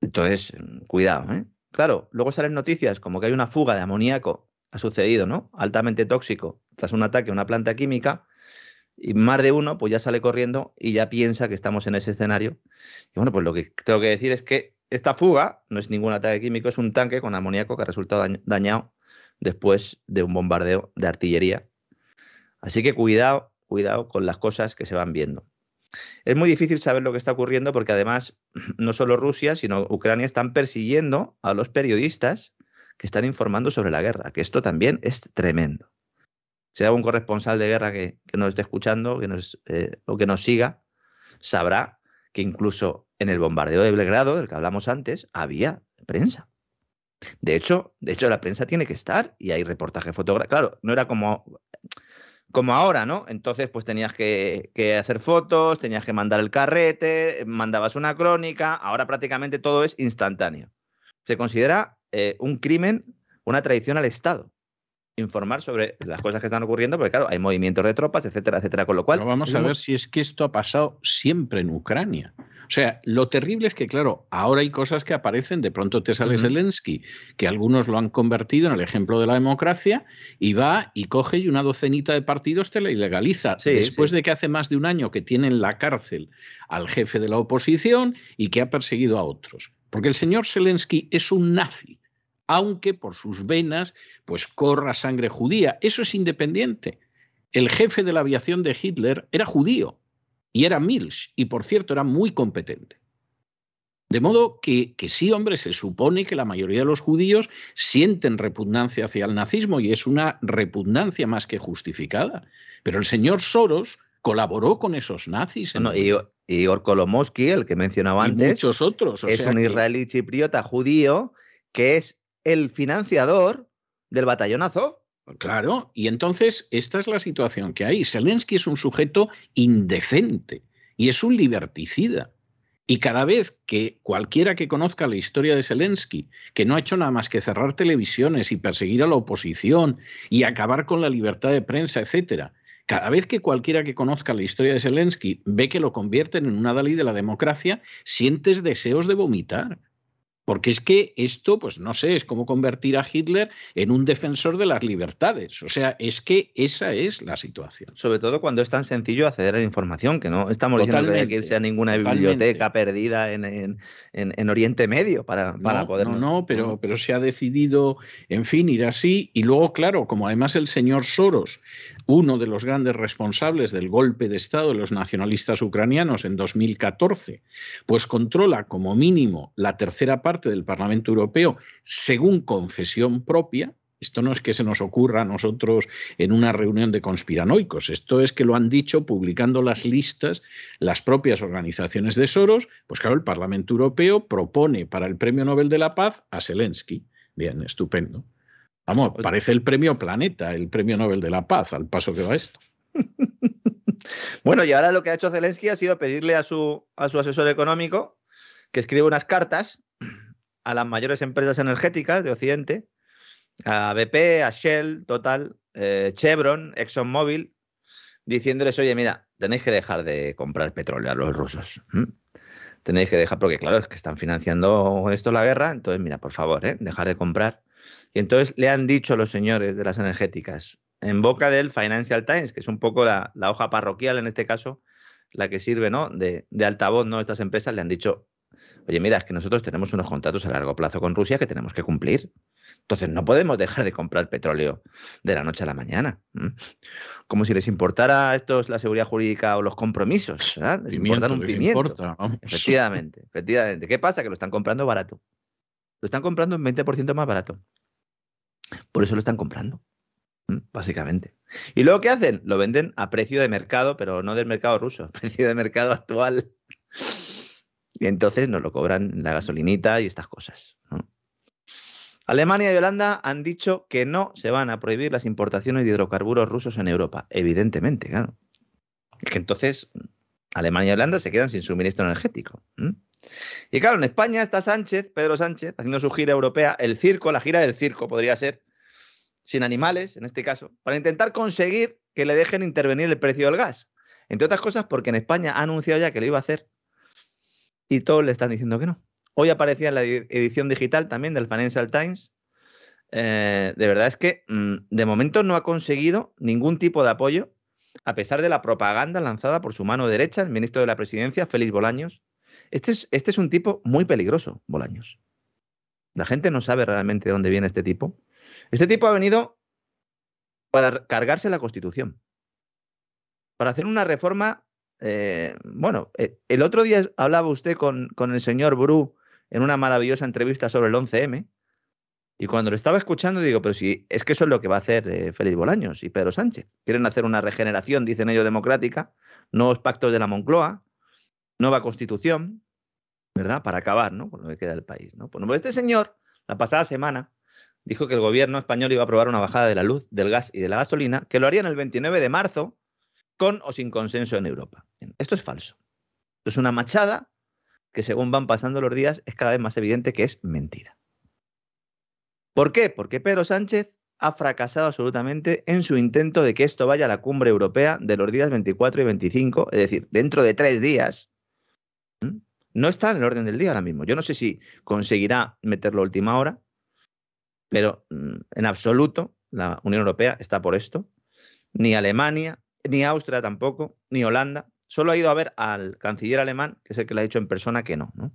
[SPEAKER 2] Entonces, cuidado, ¿eh? Claro, luego salen noticias como que hay una fuga de amoníaco ha sucedido, ¿no? Altamente tóxico tras un ataque a una planta química y más de uno pues ya sale corriendo y ya piensa que estamos en ese escenario. Y bueno, pues lo que tengo que decir es que esta fuga no es ningún ataque químico, es un tanque con amoníaco que ha resultado dañado después de un bombardeo de artillería. Así que cuidado, cuidado con las cosas que se van viendo. Es muy difícil saber lo que está ocurriendo porque además (clears throat) no solo Rusia, sino Ucrania están persiguiendo a los periodistas que están informando sobre la guerra, que esto también es tremendo. Hay algún corresponsal de guerra que, nos esté escuchando que nos, eh, o que nos siga, sabrá que incluso en el bombardeo de Belgrado, del que hablamos antes, había prensa. De hecho, de hecho, la prensa tiene que estar y hay reportaje fotográfico. Claro, no era como, como ahora, ¿no? Entonces, pues tenías que, que, hacer fotos, tenías que mandar el carrete, mandabas una crónica. Ahora prácticamente todo es instantáneo. Se considera eh, un crimen, una traición al Estado. Informar sobre las cosas que están ocurriendo, porque claro, hay movimientos de tropas, etcétera, etcétera, con lo cual...
[SPEAKER 1] Pero vamos a ver si es que esto ha pasado siempre en Ucrania. O sea, lo terrible es que, claro, ahora hay cosas que aparecen, de pronto te sale Zelensky, que algunos lo han convertido en el ejemplo de la democracia, y va y coge y una docenita de partidos te la ilegaliza. después de que hace más de un año que tiene en la cárcel al jefe de la oposición y que ha perseguido a otros. Porque el señor Zelensky es un nazi aunque por sus venas pues corra sangre judía. Eso es independiente. El jefe de la aviación de Hitler era judío y era Milch, y por cierto era muy competente. De modo que, que, sí, hombre, se supone que la mayoría de los judíos sienten repugnancia hacia el nazismo y es una repugnancia más que justificada. Pero el señor Soros colaboró con esos nazis.
[SPEAKER 2] No, y Igor Kolomowski, el que mencionaba antes,
[SPEAKER 1] muchos otros.
[SPEAKER 2] es un israelí chipriota judío que es el financiador del batallón Azov.
[SPEAKER 1] Claro, y entonces esta es la situación que hay. Zelensky es un sujeto indecente y es un liberticida. Y cada vez que cualquiera que conozca la historia de Zelensky, que no ha hecho nada más que cerrar televisiones y perseguir a la oposición y acabar con la libertad de prensa, etcétera, cada vez que cualquiera que conozca la historia de Zelensky ve que lo convierten en una Dalí de la democracia, sientes deseos de vomitar. Porque es que esto, pues no sé, es como convertir a Hitler en un defensor de las libertades. O sea, es que esa es la situación.
[SPEAKER 2] Sobre todo cuando es tan sencillo acceder a la información, que no estamos diciendo que hay que irse a ninguna biblioteca perdida en, Oriente Medio para, para poder.
[SPEAKER 1] No, no, pero, pero se ha decidido, en fin, ir así. Y luego, claro, como además el señor Soros, uno de los grandes responsables del golpe de Estado de los nacionalistas ucranianos en 2014, pues controla como mínimo la tercera parte del Parlamento Europeo según confesión propia, esto no es que se nos ocurra a nosotros en una reunión de conspiranoicos, esto es que lo han dicho publicando las listas las propias organizaciones de Soros, pues claro, el Parlamento Europeo propone para el Premio Nobel de la Paz a Zelensky. Bien, estupendo. Vamos, parece el premio Planeta, el Premio Nobel de la Paz, al paso que va esto. (laughs)
[SPEAKER 2] Bueno, y ahora lo que ha hecho Zelensky ha sido pedirle a su, a su asesor económico que escriba unas cartas a las mayores empresas energéticas de Occidente, a BP, a Shell, Total, eh, Chevron, ExxonMobil, diciéndoles, oye, mira, tenéis que dejar de comprar petróleo a los rusos. Tenéis que dejar, porque claro, es que están financiando esto la guerra, entonces, mira, por favor, ¿eh? dejar de comprar. Y entonces le han dicho los señores de las energéticas, en boca del Financial Times, que es un poco la, hoja parroquial en este caso, la que sirve ¿no? de, de altavoz, ¿no? Estas empresas le han dicho, oye, mira, es que nosotros tenemos unos contratos a largo plazo con Rusia que tenemos que cumplir. Entonces no podemos dejar de comprar petróleo de la noche a la mañana. Como si les importara a estos la seguridad jurídica o los compromisos. ¿verdad? Les importan un pimiento. efectivamente, efectivamente. ¿Qué pasa? Que lo están comprando barato. Lo están comprando un 20% más barato. Por eso lo están comprando. Básicamente. ¿Y luego qué hacen? Lo venden a precio de mercado, pero no del mercado ruso, (laughs) a precio de mercado actual. Y entonces nos lo cobran la gasolinita y estas cosas. Alemania y Holanda han dicho que no se van a prohibir las importaciones de hidrocarburos rusos en Europa. Evidentemente, claro. que entonces Alemania y Holanda se quedan sin suministro energético. Y claro, en España está Sánchez, Pedro Sánchez, haciendo su gira europea, el circo, la gira del circo podría ser, sin animales en este caso, para intentar conseguir que le dejen intervenir el precio del gas. Entre otras cosas porque en España ha anunciado ya que lo iba a hacer y todos le están diciendo que no. Hoy aparecía en la edición digital también del Financial Times. Eh, de verdad es que mm, de momento no ha conseguido ningún tipo de apoyo, a pesar de la propaganda lanzada por su mano derecha, el ministro de la Presidencia, Félix Bolaños. Este es, este es un tipo muy peligroso, Bolaños. La gente no sabe realmente de dónde viene este tipo. Este tipo ha venido para cargarse la Constitución, para hacer una reforma eh, bueno, eh, el otro día hablaba usted con, con, el señor Bru en una maravillosa entrevista sobre el 11M. Y cuando lo estaba escuchando, digo, pero si es que eso es lo que va a hacer eh, Félix Bolaños y Pedro Sánchez. Quieren hacer una regeneración, dicen ellos, democrática, nuevos pactos de la Moncloa, nueva constitución, ¿verdad? Para acabar, ¿no? Con lo que queda del país, ¿no? Bueno, pues este señor, la pasada semana, dijo que el gobierno español iba a aprobar una bajada de la luz, del gas y de la gasolina, que lo harían el 29 de marzo, con o sin consenso en Europa. Esto es falso. Esto es una machada que según van pasando los días es cada vez más evidente que es mentira. ¿Por qué? Porque Pedro Sánchez ha fracasado absolutamente en su intento de que esto vaya a la cumbre europea de los días 24 y 25, es decir, dentro de tres días. No está en el orden del día ahora mismo. Yo no sé si conseguirá meterlo a última hora, pero mm, en absoluto la Unión Europea está por esto. Ni Alemania, ni Austria tampoco, ni Holanda. Solo ha ido a ver al canciller alemán, que es el que le ha dicho en persona que no. ¿no?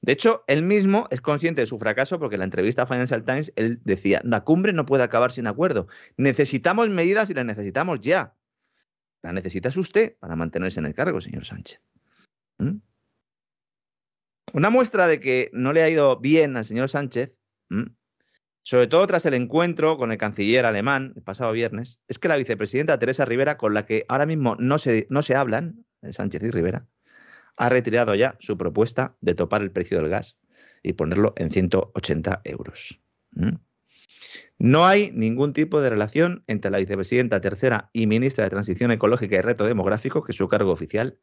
[SPEAKER 2] De hecho, él mismo es consciente de su fracaso porque en la entrevista a Financial Times él decía, la cumbre no puede acabar sin acuerdo. Necesitamos medidas y las necesitamos ya. La necesitas usted para mantenerse en el cargo, señor Sánchez. ¿Mm? Una muestra de que no le ha ido bien al señor Sánchez, sobre todo tras el encuentro con el canciller alemán el pasado viernes, es que la vicepresidenta Teresa Rivera, con la que ahora mismo no se, no se hablan, Sánchez y Rivera, ha retirado ya su propuesta de topar el precio del gas y ponerlo en 180 euros. ¿Mm? No hay ningún tipo de relación entre la vicepresidenta tercera y ministra de Transición Ecológica y Reto Demográfico, que es su cargo oficial,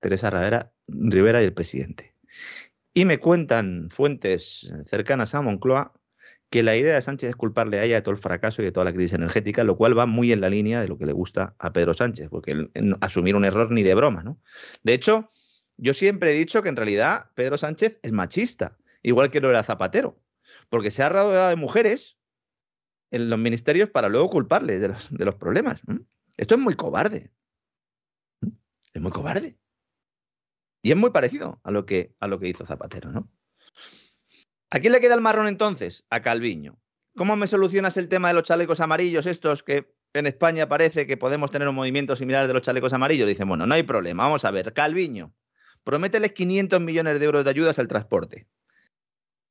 [SPEAKER 2] Teresa Rivera, y el presidente. Y me cuentan fuentes cercanas a Moncloa que la idea de Sánchez es culparle a ella de todo el fracaso y de toda la crisis energética, lo cual va muy en la línea de lo que le gusta a Pedro Sánchez, porque asumir un error ni de broma, ¿no? De hecho, yo siempre he dicho que en realidad Pedro Sánchez es machista, igual que lo era Zapatero, porque se ha rodeado de mujeres en los ministerios para luego culparle de los, problemas. Esto es muy cobarde. Es muy cobarde. Y es muy parecido a lo que, a lo que hizo Zapatero, ¿no? ¿A quién le queda el marrón entonces? A Calviño. ¿Cómo me solucionas el tema de los chalecos amarillos estos que en España parece que podemos tener un movimiento similar de los chalecos amarillos? Dicen, bueno, no hay problema. Vamos a ver, Calviño, promételes 500 millones de euros de ayudas al transporte.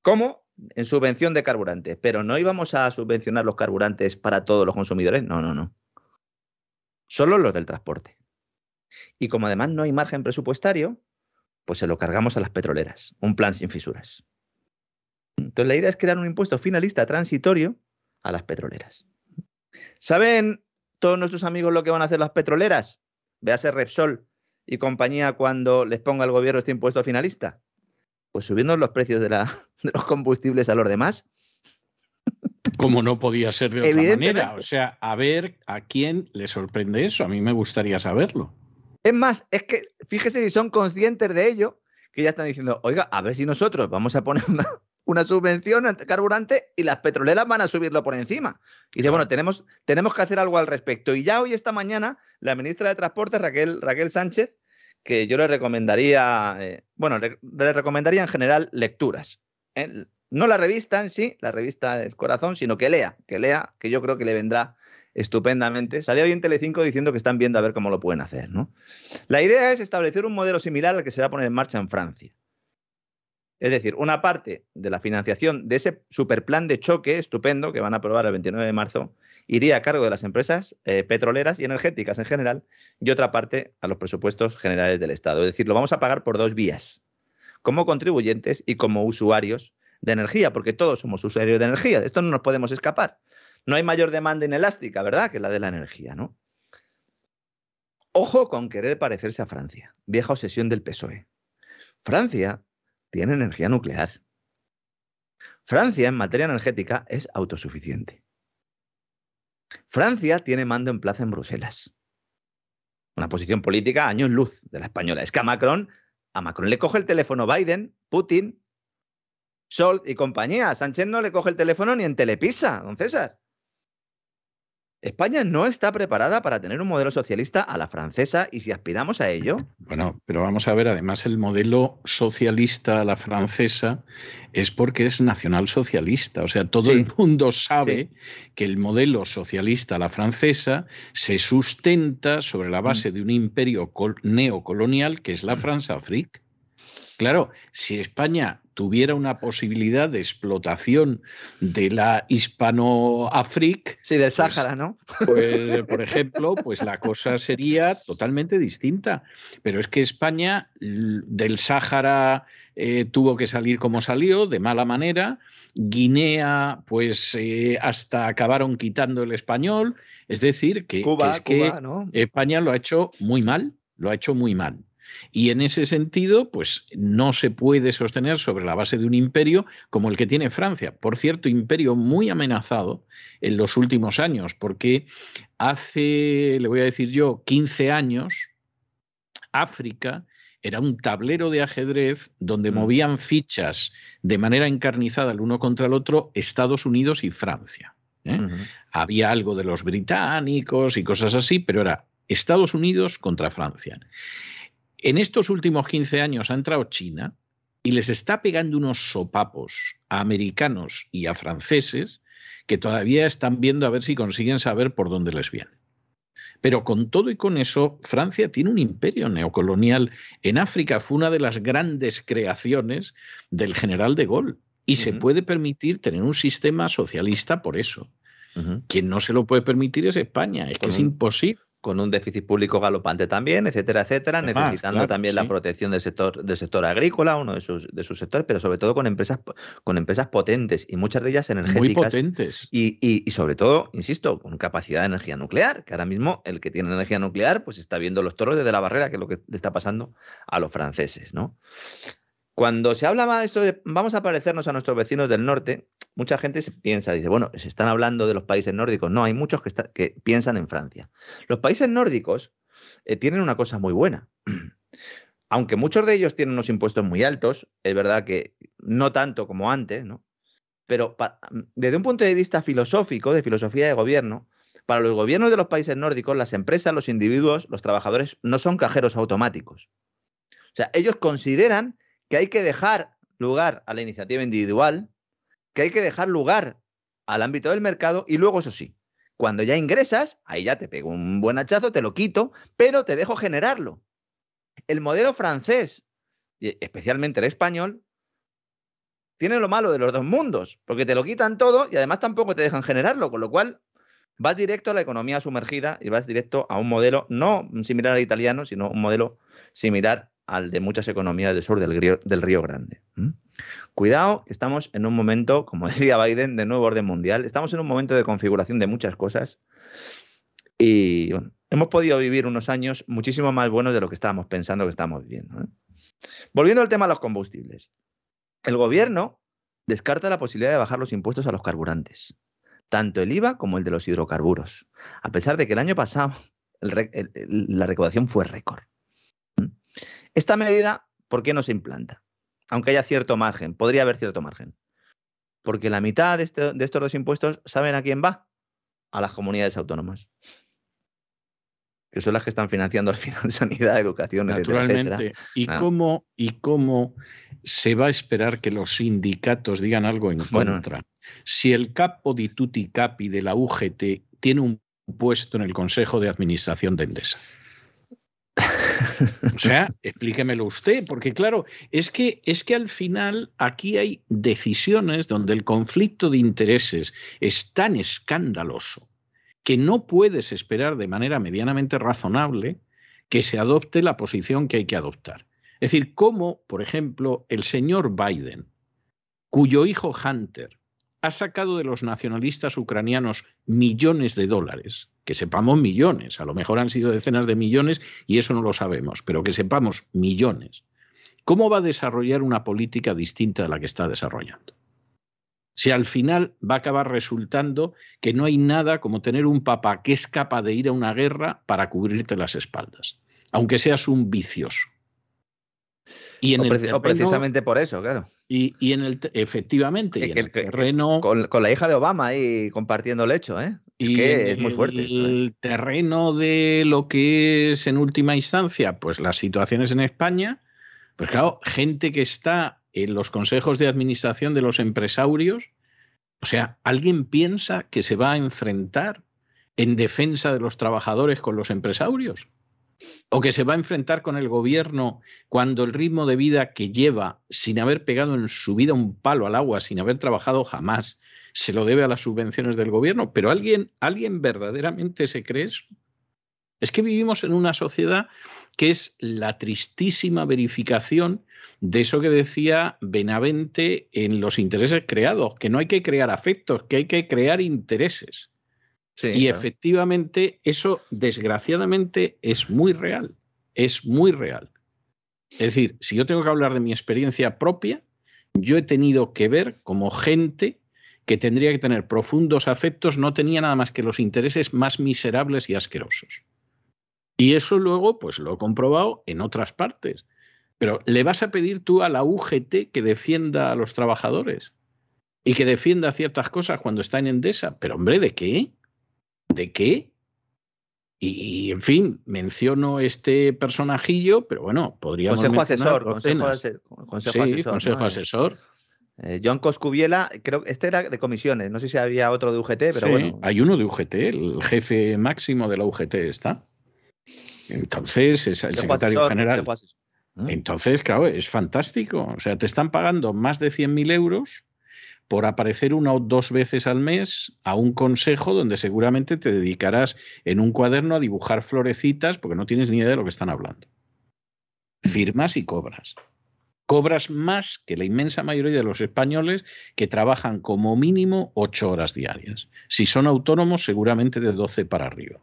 [SPEAKER 2] ¿Cómo? En subvención de carburantes. Pero no íbamos a subvencionar los carburantes para todos los consumidores. No, no, no. Solo los del transporte. Y como además no hay margen presupuestario, pues se lo cargamos a las petroleras. Un plan sin fisuras. Entonces la idea es crear un impuesto finalista transitorio a las petroleras. ¿Saben todos nuestros amigos lo que van a hacer las petroleras? Véase Repsol, y compañía cuando les ponga el gobierno este impuesto finalista? Pues subirnos los precios (laughs) de, los combustibles a los demás.
[SPEAKER 1] Como no podía ser de otra manera. O sea, a ver a quién le sorprende eso. A mí me gustaría saberlo.
[SPEAKER 2] Es más, es que fíjese si son conscientes de ello, que ya están diciendo, oiga, a ver si nosotros vamos a poner (laughs) una, una subvención al carburante y las petroleras van a subirlo por encima. Y dice, bueno, tenemos, tenemos que hacer algo al respecto. Y ya hoy, esta mañana, la ministra de Transporte, Raquel, Raquel Sánchez, que yo le recomendaría, eh, bueno, le, recomendaría en general lecturas. ¿eh? No la revista en sí, la revista del corazón, sino que lea, que lea, que yo creo que le vendrá estupendamente. Salió hoy en Telecinco diciendo que están viendo a ver cómo lo pueden hacer. ¿no? La idea es establecer un modelo similar al que se va a poner en marcha en Francia. Es decir, una parte de la financiación de ese superplan de choque estupendo que van a aprobar el 29 de marzo iría a cargo de las empresas eh, petroleras y energéticas en general y otra parte a los presupuestos generales del Estado. Es decir, lo vamos a pagar por dos vías, como contribuyentes y como usuarios de energía, porque todos somos usuarios de energía. De esto no nos podemos escapar. No hay mayor demanda inelástica, ¿verdad?, que la de la energía, ¿no? Ojo con querer parecerse a Francia, vieja obsesión del PSOE. Francia tiene energía nuclear. Francia en materia energética es autosuficiente. Francia tiene mando en plaza en Bruselas. Una posición política años luz de la española. Es que a Macron, a Macron le coge el teléfono Biden, Putin, Scholz y compañía. A Sánchez no le coge el teléfono ni en Telepisa, don César. España no está preparada para tener un modelo socialista a la francesa y si aspiramos a ello.
[SPEAKER 1] Bueno, pero vamos a ver, además el modelo socialista a la francesa es porque es nacionalsocialista. O sea, todo el mundo sabe que el modelo socialista a la francesa se sustenta sobre la base mm. de un imperio neocolonial que es la mm. France-Afrique. Claro, si España tuviera una posibilidad de explotación de la hispano-África.
[SPEAKER 2] Sí, del pues, Sáhara, ¿no?
[SPEAKER 1] Pues, por (laughs) ejemplo, pues la cosa sería totalmente distinta. Pero es que España del Sáhara eh, tuvo que salir como salió, de mala manera. Guinea, pues eh, hasta acabaron quitando el español. Es decir, que, es que España lo ha hecho muy mal, lo ha hecho muy mal. Y en ese sentido, pues no se puede sostener sobre la base de un imperio como el que tiene Francia. Por cierto, imperio muy amenazado en los últimos años, porque hace, le voy a decir yo, 15 años, África era un tablero de ajedrez donde mm. movían fichas de manera encarnizada el uno contra el otro Estados Unidos y Francia. ¿eh? Había algo de los británicos y cosas así, pero era Estados Unidos contra Francia. En estos últimos 15 años ha entrado China y les está pegando unos sopapos a americanos y a franceses que todavía están viendo a ver si consiguen saber por dónde les viene. Pero con todo y con eso, Francia tiene un imperio neocolonial. En África fue una de las grandes creaciones del general de Gaulle y se puede permitir tener un sistema socialista por eso. Quien no se lo puede permitir es España, es que es imposible
[SPEAKER 2] con un déficit público galopante también, etcétera, etcétera, necesitando también la protección del sector, del sector agrícola, uno de sus, de sus sectores, pero sobre todo con empresas, con empresas potentes y muchas de ellas energéticas. Muy
[SPEAKER 1] potentes.
[SPEAKER 2] Y, y, sobre todo, insisto, con capacidad de energía nuclear, que ahora mismo el que tiene energía nuclear, pues está viendo los toros desde la barrera, que es lo que le está pasando a los franceses, ¿no? Cuando se hablaba de esto de vamos a parecernos a nuestros vecinos del norte, mucha gente se piensa, dice, bueno, se están hablando de los países nórdicos. No, hay muchos que, que piensan en Francia. Los países nórdicos eh, tienen una cosa muy buena. (clears throat) Aunque muchos de ellos tienen unos impuestos muy altos, es verdad que no tanto como antes, ¿no? Pero desde un punto de vista filosófico, de filosofía de gobierno, para los gobiernos de los países nórdicos, las empresas, los individuos, los trabajadores no son cajeros automáticos. O sea, ellos consideran que hay que dejar lugar a la iniciativa individual, que hay que dejar lugar al ámbito del mercado y luego, eso sí, cuando ya ingresas, ahí ya te pego un buen hachazo, te lo quito, pero te dejo generarlo. El modelo francés, especialmente el español, tiene lo malo de los dos mundos, porque te lo quitan todo y además tampoco te dejan generarlo, con lo cual vas directo a la economía sumergida y vas directo a un modelo no similar al italiano, sino un modelo similar al de muchas economías del sur del Río, del Río Grande. Cuidado, que estamos en un momento, como (laughs) decía Biden, de nuevo orden mundial. Estamos en un momento de configuración de muchas cosas. Y hemos podido vivir unos años muchísimo más buenos de lo que estábamos pensando que estábamos viviendo. ¿eh? Volviendo al tema de los combustibles. El gobierno descarta la posibilidad de bajar los impuestos a los carburantes, tanto el IVA como el de los hidrocarburos, a pesar de que el año pasado la recaudación fue récord. Esta medida, ¿por qué no se implanta? Aunque haya cierto margen, podría haber cierto margen. Porque la mitad de, este, estos dos impuestos, ¿saben a quién va? A las comunidades autónomas. Que son las que están financiando al final (laughs) sanidad, educación, Naturalmente.
[SPEAKER 1] ¿Y, cómo, ¿Y cómo se va a esperar que los sindicatos digan algo en contra? Si el capo di tutti capi de la UGT tiene un puesto en el Consejo de Administración de Endesa. O sea, explíquemelo usted, porque claro, es que, es que al final aquí hay decisiones donde el conflicto de intereses es tan escandaloso que no puedes esperar de manera medianamente razonable que se adopte la posición que hay que adoptar. Es decir, cómo, por ejemplo, el señor Biden, cuyo hijo Hunter ha sacado de los nacionalistas ucranianos millones de dólares, que sepamos millones, a lo mejor han sido decenas de millones y eso no lo sabemos, pero que sepamos millones. ¿Cómo va a desarrollar una política distinta a la que está desarrollando? Si al final va a acabar resultando que no hay nada como tener un papá que es capaz de ir a una guerra para cubrirte las espaldas, aunque seas un vicioso.
[SPEAKER 2] Y en o, precisamente por eso, claro.
[SPEAKER 1] Y, en el efectivamente, y en el terreno.
[SPEAKER 2] Con, la hija de Obama ahí compartiendo el hecho, ¿eh? Es que es muy fuerte.
[SPEAKER 1] El
[SPEAKER 2] ¿eh?
[SPEAKER 1] terreno de lo que es en última instancia, pues las situaciones en España, pues claro, gente que está en los consejos de administración de los empresarios, o sea, ¿alguien piensa que se va a enfrentar en defensa de los trabajadores con los empresarios? O que se va a enfrentar con el gobierno cuando el ritmo de vida que lleva sin haber pegado en su vida un palo al agua, sin haber trabajado jamás, se lo debe a las subvenciones del gobierno. Pero alguien, alguien verdaderamente se cree eso. Es que vivimos en una sociedad que es la tristísima verificación de eso que decía Benavente en los intereses creados, que no hay que crear afectos, que hay que crear intereses y efectivamente eso, desgraciadamente, es muy real. Es muy real. Es decir, si yo tengo que hablar de mi experiencia propia, yo he tenido que ver como gente que tendría que tener profundos afectos, no tenía nada más que los intereses más miserables y asquerosos. Y eso luego, pues lo he comprobado en otras partes. Pero ¿le vas a pedir tú a la UGT que defienda a los trabajadores? Y que defienda ciertas cosas cuando está en Endesa. Pero hombre, ¿de qué? ¿De qué? Y, en fin, menciono este personajillo, pero bueno, podríamos.
[SPEAKER 2] Consejo asesor, consejo, asesor.
[SPEAKER 1] consejo asesor.
[SPEAKER 2] Eh, John Coscubiela, creo que este era de comisiones, no sé si había otro de UGT, pero bueno.
[SPEAKER 1] Hay uno de UGT, el jefe máximo de la UGT está. Entonces, es el secretario general. Entonces, claro, es fantástico. O sea, te están pagando más de 100.000 euros por aparecer una o dos veces al mes a un consejo donde seguramente te dedicarás en un cuaderno a dibujar florecitas porque no tienes ni idea de lo que están hablando. Firmas y cobras. Cobras más que la inmensa mayoría de los españoles que trabajan como mínimo ocho horas diarias. Si son autónomos, seguramente de 12 para arriba.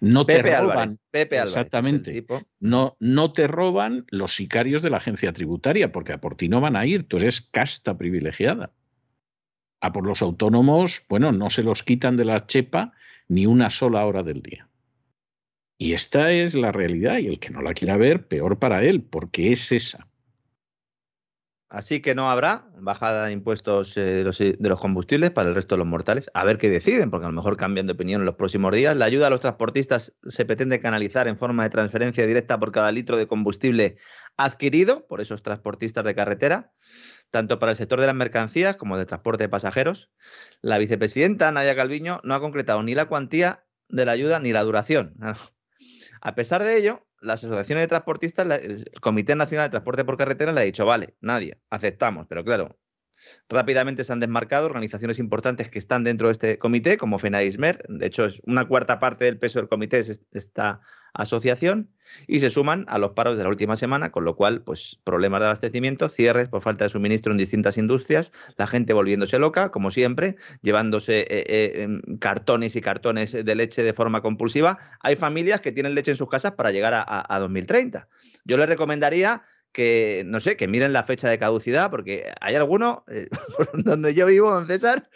[SPEAKER 1] No te roban.
[SPEAKER 2] Pepe
[SPEAKER 1] exactamente. No, no te roban los sicarios de la agencia tributaria, porque a por ti no van a ir, tú eres casta privilegiada. A por los autónomos, bueno, no se los quitan de la chepa ni una sola hora del día. Y esta es la realidad, y el que no la quiera ver, peor para él, porque es esa.
[SPEAKER 2] Así que no habrá bajada de impuestos eh, de, los, combustibles para el resto de los mortales. A ver qué deciden, porque a lo mejor cambian de opinión en los próximos días. La ayuda a los transportistas se pretende canalizar en forma de transferencia directa por cada litro de combustible adquirido por esos transportistas de carretera, tanto para el sector de las mercancías como del transporte de pasajeros. La vicepresidenta Nadia Calviño no ha concretado ni la cuantía de la ayuda ni la duración. (laughs) A pesar de ello, las asociaciones de transportistas, el Comité Nacional de Transporte por Carretera le ha dicho, vale, nadie, aceptamos, pero claro, rápidamente se han desmarcado organizaciones importantes que están dentro de este comité, como FENAISMER, de hecho es una cuarta parte del peso del comité es esta asociación, y se suman a los paros de la última semana, con lo cual, pues problemas de abastecimiento, cierres por falta de suministro en distintas industrias, la gente volviéndose loca, como siempre, llevándose eh, eh, em, cartones y cartones de leche de forma compulsiva. Hay familias que tienen leche en sus casas para llegar a, 2030. Yo les recomendaría que, no sé, que miren la fecha de caducidad, porque hay alguno, eh, (laughs) donde yo vivo, don César,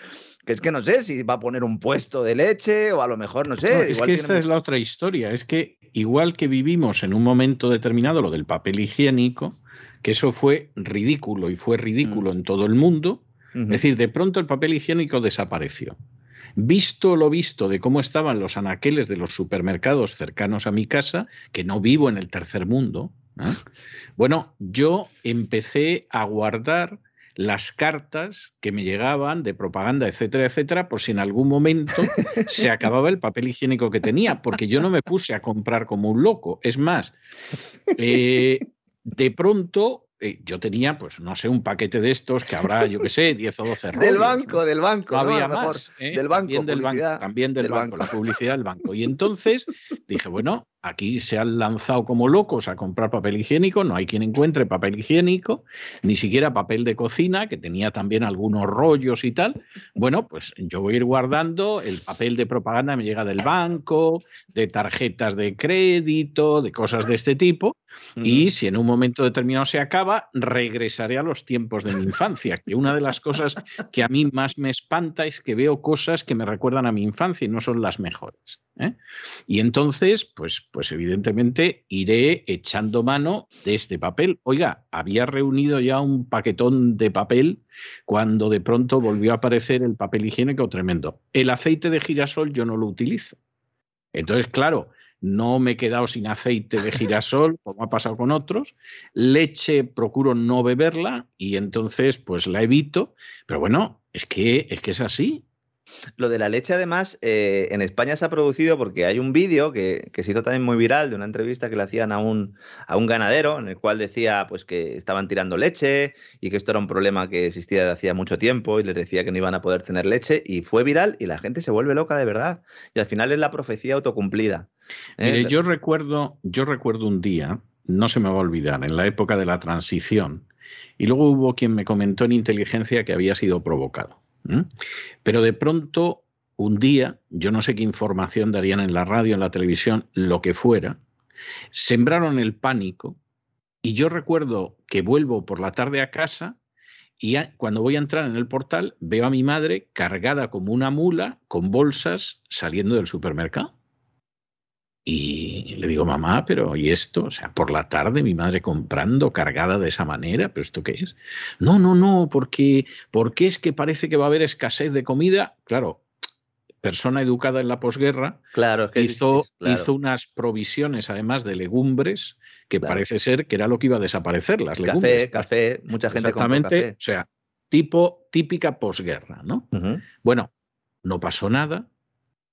[SPEAKER 2] que es que no sé si va a poner un puesto de leche o a lo mejor, no sé.
[SPEAKER 1] es que esta es la otra historia, es que igual que vivimos en un momento determinado lo del papel higiénico, que eso fue ridículo y fue ridículo mm. en todo el mundo, es decir, de pronto el papel higiénico desapareció. Visto lo visto de cómo estaban los anaqueles de los supermercados cercanos a mi casa, que no vivo en el tercer mundo, ¿eh? bueno, yo empecé a guardar las cartas que me llegaban de propaganda, etcétera, etcétera, por si en algún momento (laughs) se acababa el papel higiénico que tenía, porque yo no me puse a comprar como un loco. Es más, eh, de pronto eh, yo tenía, pues no sé, un paquete de estos que habrá, yo qué sé, 10 o 12 (laughs) rollos.
[SPEAKER 2] Del banco, del banco.
[SPEAKER 1] No, había más. ¿eh?
[SPEAKER 2] Del banco,
[SPEAKER 1] también del banco, también del, banco, la publicidad del banco. Y entonces dije, bueno, aquí se han lanzado como locos a comprar papel higiénico, no hay quien encuentre papel higiénico, ni siquiera papel de cocina, que tenía también algunos rollos y tal. Bueno, pues yo voy a ir guardando, el papel de propaganda me llega del banco, de tarjetas de crédito, de cosas de este tipo, y si en un momento determinado se acaba, regresaré a los tiempos de mi infancia, que una de las cosas que a mí más me espanta es que veo cosas que me recuerdan a mi infancia y no son las mejores. ¿eh? Y entonces, pues, pues evidentemente iré echando mano de este papel. Oiga, había reunido ya un paquetón de papel cuando de pronto volvió a aparecer el papel higiénico tremendo. El aceite de girasol yo no lo utilizo. Entonces, claro, no me he quedado sin aceite de girasol, (laughs) como ha pasado con otros. Leche procuro no beberla y entonces pues la evito. Pero bueno, es que es, que es así.
[SPEAKER 2] Lo de la leche, además, eh, en España se ha producido porque hay un vídeo que, se hizo también muy viral de una entrevista que le hacían a un, a un ganadero, en el cual decía pues, que estaban tirando leche y que esto era un problema que existía desde hacía mucho tiempo y les decía que no iban a poder tener leche. Y fue viral y la gente se vuelve loca de verdad. Y al final es la profecía autocumplida.
[SPEAKER 1] ¿Eh? yo recuerdo, yo recuerdo un día, no se me va a olvidar, en la época de la transición, y luego hubo quien me comentó en inteligencia que había sido provocado. Pero de pronto, un día, yo no sé qué información darían en la radio, en la televisión, lo que fuera, sembraron el pánico Y yo recuerdo que vuelvo por la tarde a casa y cuando voy a entrar en el portal veo a mi madre cargada como una mula con bolsas saliendo del supermercado. Y le digo, mamá, pero ¿y esto? O sea, por la tarde mi madre comprando cargada de esa manera, ¿pero esto qué es? No, no, no, porque, porque es que parece que va a haber escasez de comida. Claro, persona educada en la posguerra,
[SPEAKER 2] claro,
[SPEAKER 1] hizo, hizo unas provisiones además de legumbres que parece ser que era lo que iba a desaparecer, las legumbres.
[SPEAKER 2] Café, café, mucha gente
[SPEAKER 1] Exactamente, café. o sea, tipo típica posguerra, ¿no? Bueno, no pasó nada,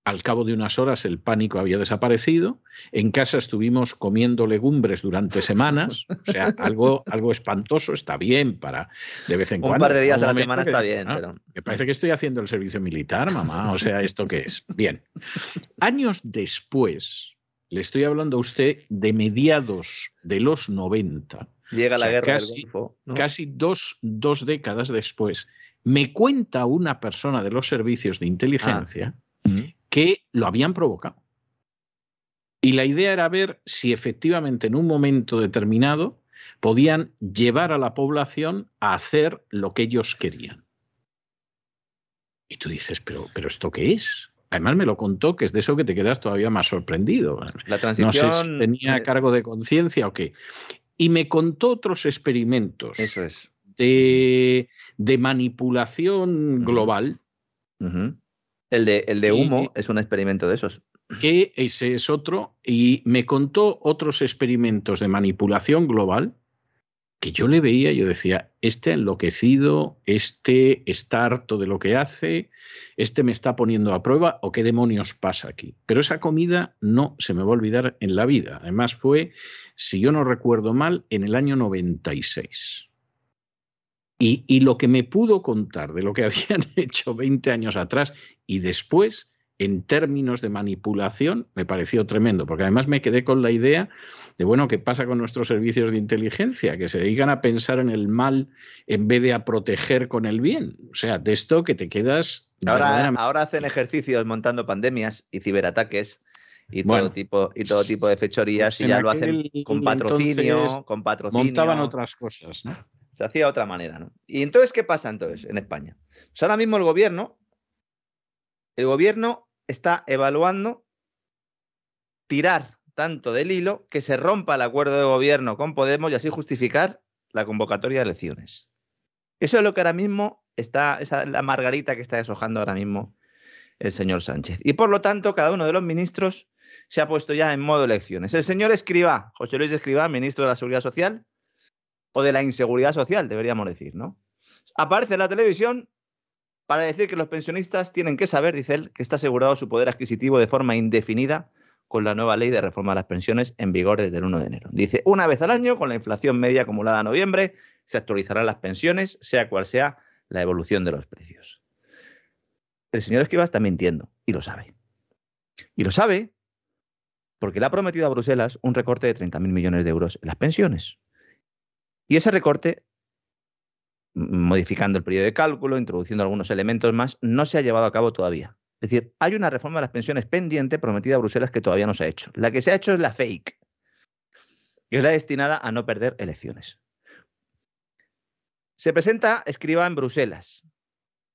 [SPEAKER 1] al cabo de unas horas el pánico había desaparecido. En casa estuvimos comiendo legumbres durante semanas. O sea, algo, algo espantoso está bien para de vez en cuando.
[SPEAKER 2] Un par de días a la semana está bien.
[SPEAKER 1] Ah, me parece que estoy haciendo el servicio militar, mamá. O sea, ¿esto qué es? Bien. Años después, le estoy hablando a usted de mediados de los 90.
[SPEAKER 2] Llega la guerra
[SPEAKER 1] casi, Casi dos, dos, décadas después, me cuenta una persona de los servicios de inteligencia. Ah que lo habían provocado. Y la idea era ver si efectivamente en un momento determinado podían llevar a la población a hacer lo que ellos querían. Y tú dices, pero, pero ¿esto qué es? Además me lo contó que es de eso que te quedas todavía más sorprendido.
[SPEAKER 2] La transición...
[SPEAKER 1] No sé si tenía cargo de conciencia o qué. Y me contó otros experimentos
[SPEAKER 2] eso es.
[SPEAKER 1] de, de manipulación global.
[SPEAKER 2] El de, el de humo es un experimento de esos.
[SPEAKER 1] Que ese es otro. Y me contó otros experimentos de manipulación global que yo le veía, yo decía, este enloquecido, este está harto de lo que hace, este me está poniendo a prueba, o qué demonios pasa aquí. Pero esa comida no se me va a olvidar en la vida. Además fue, si yo no recuerdo mal, en el año 96. Y, lo que me pudo contar de lo que (laughs) habían hecho 20 años atrás y después, en términos de manipulación, me pareció tremendo, porque además me quedé con la idea de, bueno, ¿qué pasa con nuestros servicios de inteligencia? Que se dedican a pensar en el mal en vez de a proteger con el bien. O sea, de esto que te quedas...
[SPEAKER 2] Ahora, ahora hacen ejercicios montando pandemias y ciberataques y todo tipo y todo tipo de fechorías pues y ya lo hacen con patrocinio, con patrocinio.
[SPEAKER 1] Montaban otras cosas, ¿no?
[SPEAKER 2] Se hacía de otra manera, ¿no? Y entonces, ¿qué pasa entonces en España? Pues ahora mismo el gobierno, el gobierno está evaluando tirar tanto del hilo que se rompa el acuerdo de gobierno con Podemos y así justificar la convocatoria de elecciones. Eso es lo que ahora mismo está, esa la margarita que está deshojando ahora mismo el señor Sánchez. Y por lo tanto, cada uno de los ministros se ha puesto ya en modo elecciones. El señor Escribá, José Luis Escribá, ministro de la Seguridad Social, o de la inseguridad social, deberíamos decir, ¿no? Aparece en la televisión para decir que los pensionistas tienen que saber, dice él, que está asegurado su poder adquisitivo de forma indefinida con la nueva ley de reforma de las pensiones en vigor desde el 1 de enero. Dice, una vez al año, con la inflación media acumulada a noviembre, se actualizarán las pensiones, sea cual sea la evolución de los precios. El señor Esquiva está mintiendo y lo sabe. Y lo sabe porque le ha prometido a Bruselas un recorte de 30.000 millones de euros en las pensiones. Y ese recorte, modificando el periodo de cálculo, introduciendo algunos elementos más, no se ha llevado a cabo todavía. Es decir, hay una reforma de las pensiones pendiente prometida a Bruselas que todavía no se ha hecho. La que se ha hecho es la fake, que es la destinada a no perder elecciones. Se presenta escriba en Bruselas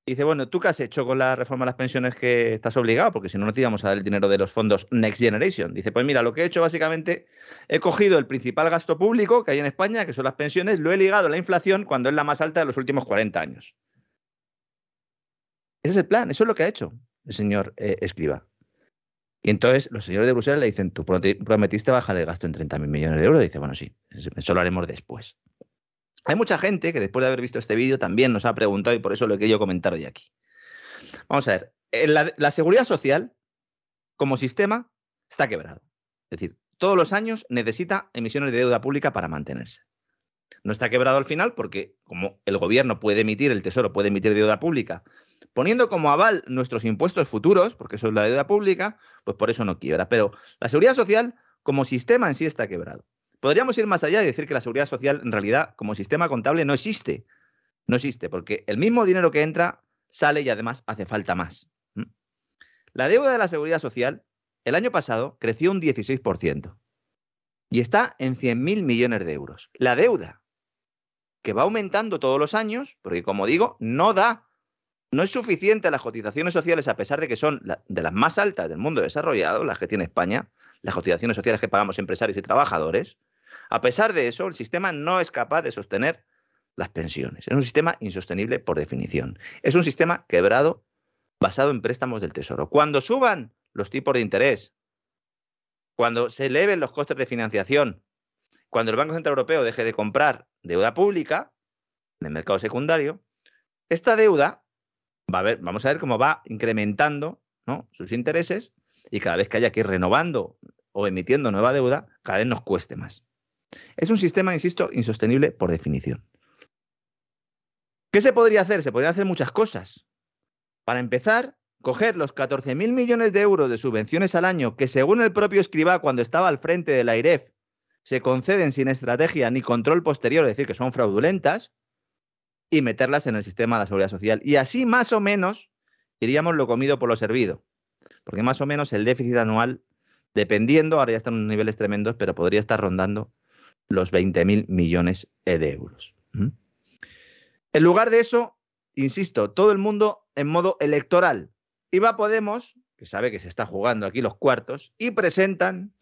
[SPEAKER 2] dice, bueno, ¿tú qué has hecho con la reforma de las pensiones que estás obligado? Porque si no, no te íbamos a dar el dinero de los fondos Next Generation. Dice, pues mira, lo que he hecho básicamente, he cogido el principal gasto público que hay en España, que son las pensiones, lo he ligado a la inflación cuando es la más alta de los últimos 40 años. Ese es el plan, eso es lo que ha hecho el señor eh, Escriba. Y entonces los señores de Bruselas le dicen, tú prometiste bajar el gasto en 30.000 millones de euros. dice, bueno, sí, eso lo haremos después. Hay mucha gente que después de haber visto este vídeo también nos ha preguntado y por eso lo he querido comentar hoy aquí. Vamos a ver, la, la seguridad social como sistema está quebrado. Es decir, todos los años necesita emisiones de deuda pública para mantenerse. No está quebrado al final porque como el gobierno puede emitir, el Tesoro puede emitir deuda pública, poniendo como aval nuestros impuestos futuros, porque eso es la deuda pública, pues por eso no quiebra. Pero la seguridad social como sistema en sí está quebrado. Podríamos ir más allá y decir que la seguridad social en realidad como sistema contable no existe. No existe, porque el mismo dinero que entra sale y además hace falta más. La deuda de la seguridad social el año pasado creció un 16%. y está en 100.000 millones de euros. La deuda, que va aumentando todos los años, porque como digo, no da, no es suficiente las cotizaciones sociales, a pesar de que son de las más altas del mundo desarrollado, las que tiene España, las cotizaciones sociales que pagamos empresarios y trabajadores. A pesar de eso, el sistema no es capaz de sostener las pensiones. Es un sistema insostenible por definición. Es un sistema quebrado basado en préstamos del Tesoro. Cuando suban los tipos de interés, cuando se eleven los costes de financiación, cuando el Banco Central Europeo deje de comprar deuda pública en el mercado secundario, esta deuda va a ver, vamos a ver cómo va incrementando sus intereses y cada vez que haya que ir renovando o emitiendo nueva deuda, cada vez nos cueste más. Es un sistema, insisto, insostenible por definición. ¿Qué se podría hacer? Se podrían hacer muchas cosas. Para empezar, coger los 14.000 millones de euros de subvenciones al año que según el propio escriba cuando estaba al frente de la IREF se conceden sin estrategia ni control posterior, es decir, que son fraudulentas, y meterlas en el sistema de la seguridad social. Y así más o menos iríamos lo comido por lo servido. Porque más o menos el déficit anual, dependiendo, ahora ya están en niveles tremendos, pero podría estar rondando los 20.000 millones de euros. En lugar de eso, insisto, todo el mundo en modo electoral. Y va Podemos, que sabe que se está jugando aquí los cuartos, y presentan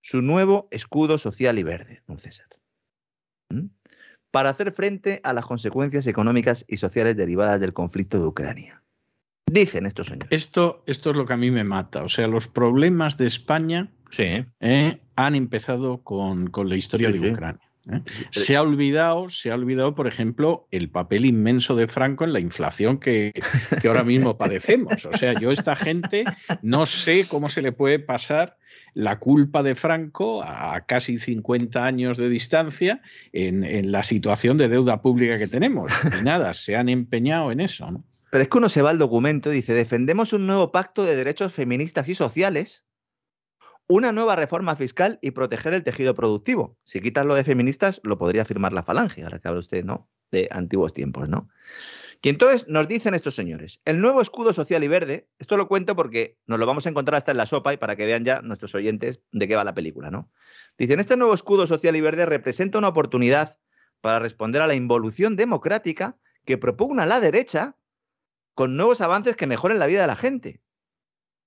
[SPEAKER 2] su nuevo escudo social y verde, don César. Para hacer frente a las consecuencias económicas y sociales derivadas del conflicto de Ucrania. Dicen estos señores.
[SPEAKER 1] Esto, esto es lo que a mí me mata. O sea, los problemas de España eh, han empezado con, la historia de Ucrania. ¿eh? Se ha olvidado, se ha olvidado, por ejemplo, el papel inmenso de Franco en la inflación que, que, ahora mismo (laughs) padecemos. O sea, yo a esta gente no sé cómo se le puede pasar la culpa de Franco a casi 50 años de distancia en, la situación de deuda pública que tenemos. Y nada, se han empeñado en eso. ¿no?
[SPEAKER 2] Pero es que uno se va al documento y dice, defendemos un nuevo pacto de derechos feministas y sociales una nueva reforma fiscal y proteger el tejido productivo. Si quitas lo de feministas, lo podría firmar la falange, ahora que habla usted, ¿no? De antiguos tiempos, ¿no? Y entonces nos dicen estos señores, el nuevo escudo social y verde, esto lo cuento porque nos lo vamos a encontrar hasta en la sopa y para que vean ya nuestros oyentes de qué va la película, ¿no? Dicen, este nuevo escudo social y verde representa una oportunidad para responder a la involución democrática que propugna la derecha con nuevos avances que mejoren la vida de la gente.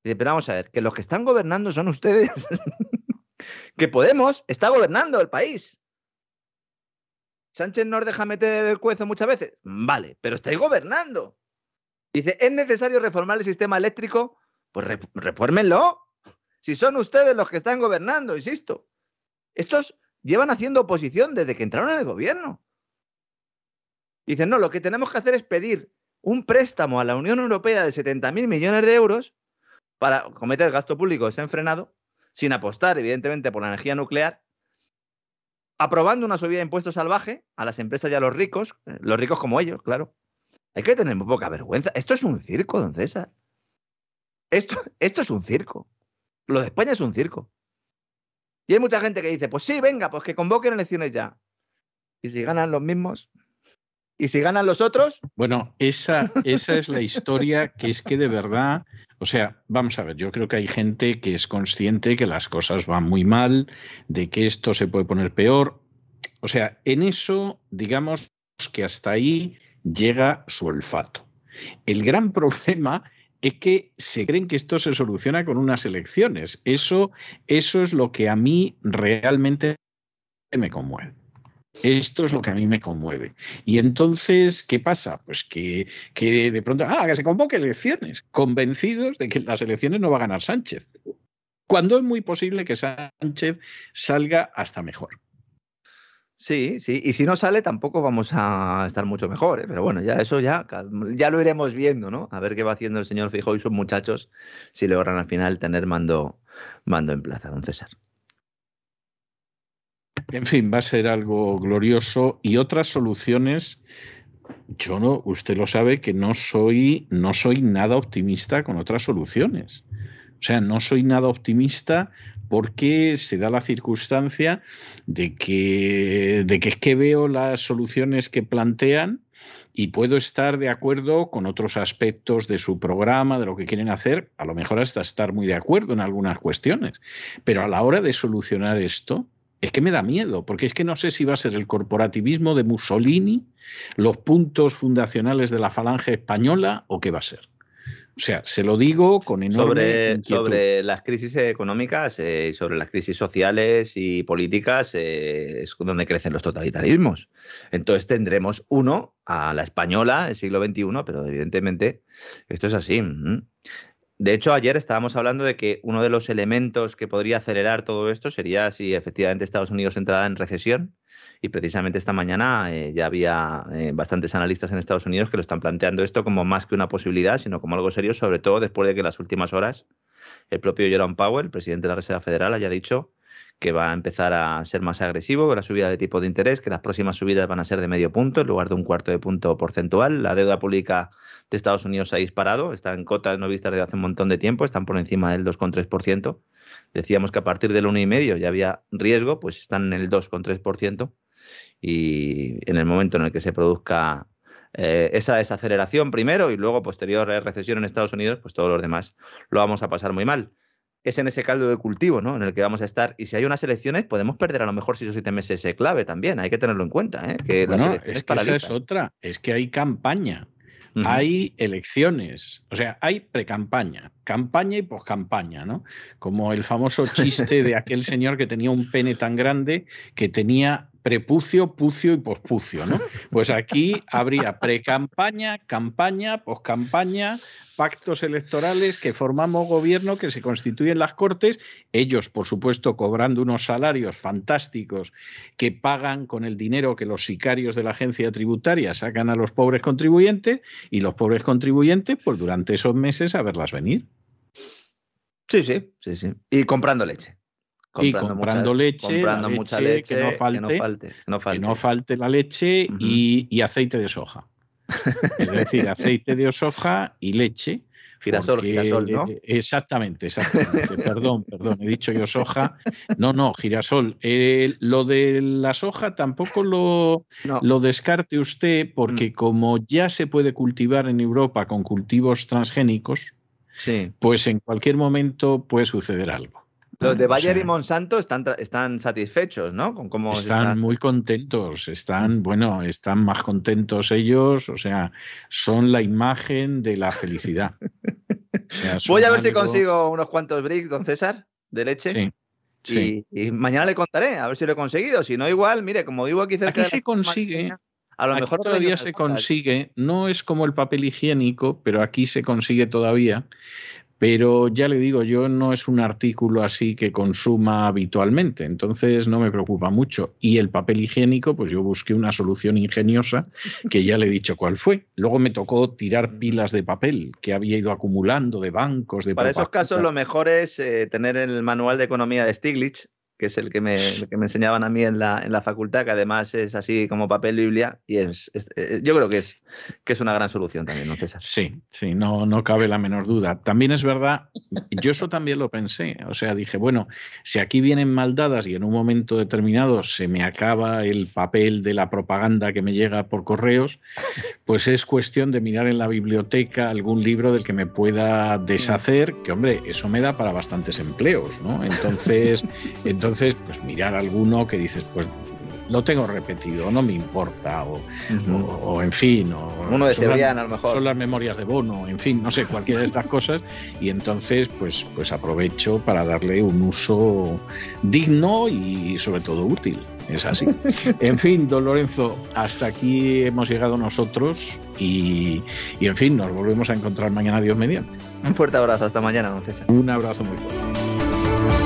[SPEAKER 2] Dice, pero vamos a ver, que los que están gobernando son ustedes. (laughs) que Podemos está gobernando el país. Sánchez nos deja meter el cuezo muchas veces. Vale, pero estáis gobernando. Dice, ¿es necesario reformar el sistema eléctrico? Pues refórmenlo. Si son ustedes los que están gobernando, insisto. Estos llevan haciendo oposición desde que entraron en el gobierno. Dicen, no, lo que tenemos que hacer es pedir un préstamo a la Unión Europea de 70.000 millones de euros para cometer gasto público desenfrenado, sin apostar, evidentemente, por la energía nuclear, aprobando una subida de impuestos salvaje a las empresas y a los ricos, eh, los ricos como ellos, claro. Hay que tener muy poca vergüenza. Esto es un circo, don César. Esto, esto es un circo. Lo de España es un circo. Y hay mucha gente que dice, pues sí, venga, pues que convoquen elecciones ya. Y si ganan los mismos, ¿Y si ganan los otros?
[SPEAKER 1] Bueno, esa, esa es la historia que es que de verdad, o sea, vamos a ver, yo creo que hay gente que es consciente que las cosas van muy mal, de que esto se puede poner peor. O sea, en eso, digamos que hasta ahí llega su olfato. El gran problema es que se creen que esto se soluciona con unas elecciones. Eso, eso es lo que a mí realmente me conmueve. Esto es lo que a mí me conmueve. Y entonces, ¿qué pasa? Pues que, que de pronto, ah, que se convoque elecciones, convencidos de que las elecciones no va a ganar Sánchez. Cuando es muy posible que Sánchez salga hasta mejor.
[SPEAKER 2] Sí, sí, y si no sale tampoco vamos a estar mucho mejor, ¿eh? pero bueno, ya eso ya, ya lo iremos viendo, ¿no? A ver qué va haciendo el señor Fijo y sus muchachos si logran al final tener mando, mando en plaza, don César.
[SPEAKER 1] En fin, va a ser algo glorioso y otras soluciones. Yo no, usted lo sabe que no soy, no soy nada optimista con otras soluciones. O sea, no soy nada optimista porque se da la circunstancia de que, de que es que veo las soluciones que plantean y puedo estar de acuerdo con otros aspectos de su programa, de lo que quieren hacer, a lo mejor hasta estar muy de acuerdo en algunas cuestiones. Pero a la hora de solucionar esto, Es que me da miedo, porque es que no sé si va a ser el corporativismo de Mussolini, los puntos fundacionales de la falange española o qué va a ser. O sea, se lo digo con
[SPEAKER 2] enorme sobre, sobre las crisis económicas eh, y sobre las crisis sociales y políticas eh, es donde crecen los totalitarismos. Entonces tendremos uno a la española, el siglo XXI, pero evidentemente esto es así. De hecho, ayer estábamos hablando de que uno de los elementos que podría acelerar todo esto sería si efectivamente Estados Unidos entrara en recesión. Y precisamente esta mañana eh, ya había eh, bastantes analistas en Estados Unidos que lo están planteando esto como más que una posibilidad, sino como algo serio, sobre todo después de que en las últimas horas el propio Jerome Powell, el presidente de la Reserva Federal, haya dicho que va a empezar a ser más agresivo con la subida de tipo de interés, que las próximas subidas van a ser de medio punto en lugar de un cuarto de punto porcentual. La deuda pública de Estados Unidos ha disparado, está en cotas no vistas desde hace un montón de tiempo, están por encima del 2,3%. Decíamos que a partir del 1,5% ya había riesgo, pues están en el 2,3% y en el momento en el que se produzca eh, esa desaceleración primero y luego posterior recesión en Estados Unidos, pues todos los demás lo vamos a pasar muy mal. Es en ese caldo de cultivo ¿no? en el que vamos a estar. Y si hay unas elecciones, podemos perder a lo mejor seis o siete meses clave también. Hay que tenerlo en cuenta. ¿eh? Que
[SPEAKER 1] las elecciones es que esa es otra. Es que hay campaña. Hay elecciones, o sea, hay precampaña, campaña y poscampaña, ¿no? Como el famoso chiste de aquel señor que tenía un pene tan grande que tenía prepucio, pucio y pospucio, ¿no? Pues aquí habría precampaña, campaña, poscampaña, pactos electorales que formamos gobierno, que se constituyen las Cortes, ellos, por supuesto, cobrando unos salarios fantásticos que pagan con el dinero que los sicarios de la agencia tributaria sacan a los pobres contribuyentes y los pobres contribuyentes, pues durante esos meses a verlas venir.
[SPEAKER 2] Sí, sí, sí, sí. Y comprando leche
[SPEAKER 1] y comprando leche,
[SPEAKER 2] comprando mucha leche,
[SPEAKER 1] que no falte, que no falte, la leche y, aceite de soja. es decir, (laughs) aceite de soja y leche.
[SPEAKER 2] Girasol, girasol, ¿no?
[SPEAKER 1] Exactamente, exactamente. perdón, perdón, he dicho yo soja. No, no, girasol. Eh, lo de la soja tampoco lo, lo descarte usted porque mm. como ya se puede cultivar en Europa con cultivos transgénicos, sí. pues en cualquier momento puede suceder algo.
[SPEAKER 2] Los de Bayer y Monsanto están, están satisfechos, ¿no? Con cómo
[SPEAKER 1] están muy contentos, están, bueno, están más contentos ellos, o sea, son la imagen de la felicidad. (laughs)
[SPEAKER 2] Voy a ver si consigo unos cuantos bricks, don César, de leche. Sí. Y, mañana le contaré, a ver si lo he conseguido. Si no, igual, mire, como vivo aquí cerca.
[SPEAKER 1] Aquí se consigue. A lo mejor todavía se consigue. No es como el papel higiénico, pero aquí se consigue todavía. Pero ya le digo, yo no es un artículo así que consuma habitualmente, entonces no me preocupa mucho. Y el papel higiénico, pues yo busqué una solución ingeniosa que ya le he dicho cuál fue. Luego me tocó tirar pilas de papel que había ido acumulando de bancos, de...
[SPEAKER 2] Para esos casos lo mejor es eh, tener el manual de economía de Stiglitz, que es el que me, que me enseñaban a mí en la, en la, facultad, que además es así como papel Biblia, y es, eh, yo creo que es, que es una gran solución también, ¿no, César?
[SPEAKER 1] Sí, sí, no, no cabe la menor duda. También es verdad, yo eso también lo pensé, o sea, dije, bueno, si aquí vienen maldadas y en un momento determinado se me acaba el papel de la propaganda que me llega por correos, pues es cuestión de mirar en la biblioteca algún libro del que me pueda deshacer, que hombre, eso me da para bastantes empleos, ¿no? Entonces, entonces (laughs) entonces, pues mirar alguno que dices, pues lo tengo repetido, no me importa, o, en fin, o
[SPEAKER 2] uno de Cebrián a lo mejor.
[SPEAKER 1] Son las memorias de Bono, en fin, no sé, cualquiera de estas cosas, y entonces pues, pues aprovecho para darle un uso digno y sobre todo útil. Es así. (laughs) En fin, don Lorenzo, hasta aquí hemos llegado nosotros y, y en fin, nos volvemos a encontrar mañana, Dios mediante.
[SPEAKER 2] Un fuerte abrazo, hasta mañana, don César.
[SPEAKER 1] Un abrazo muy fuerte.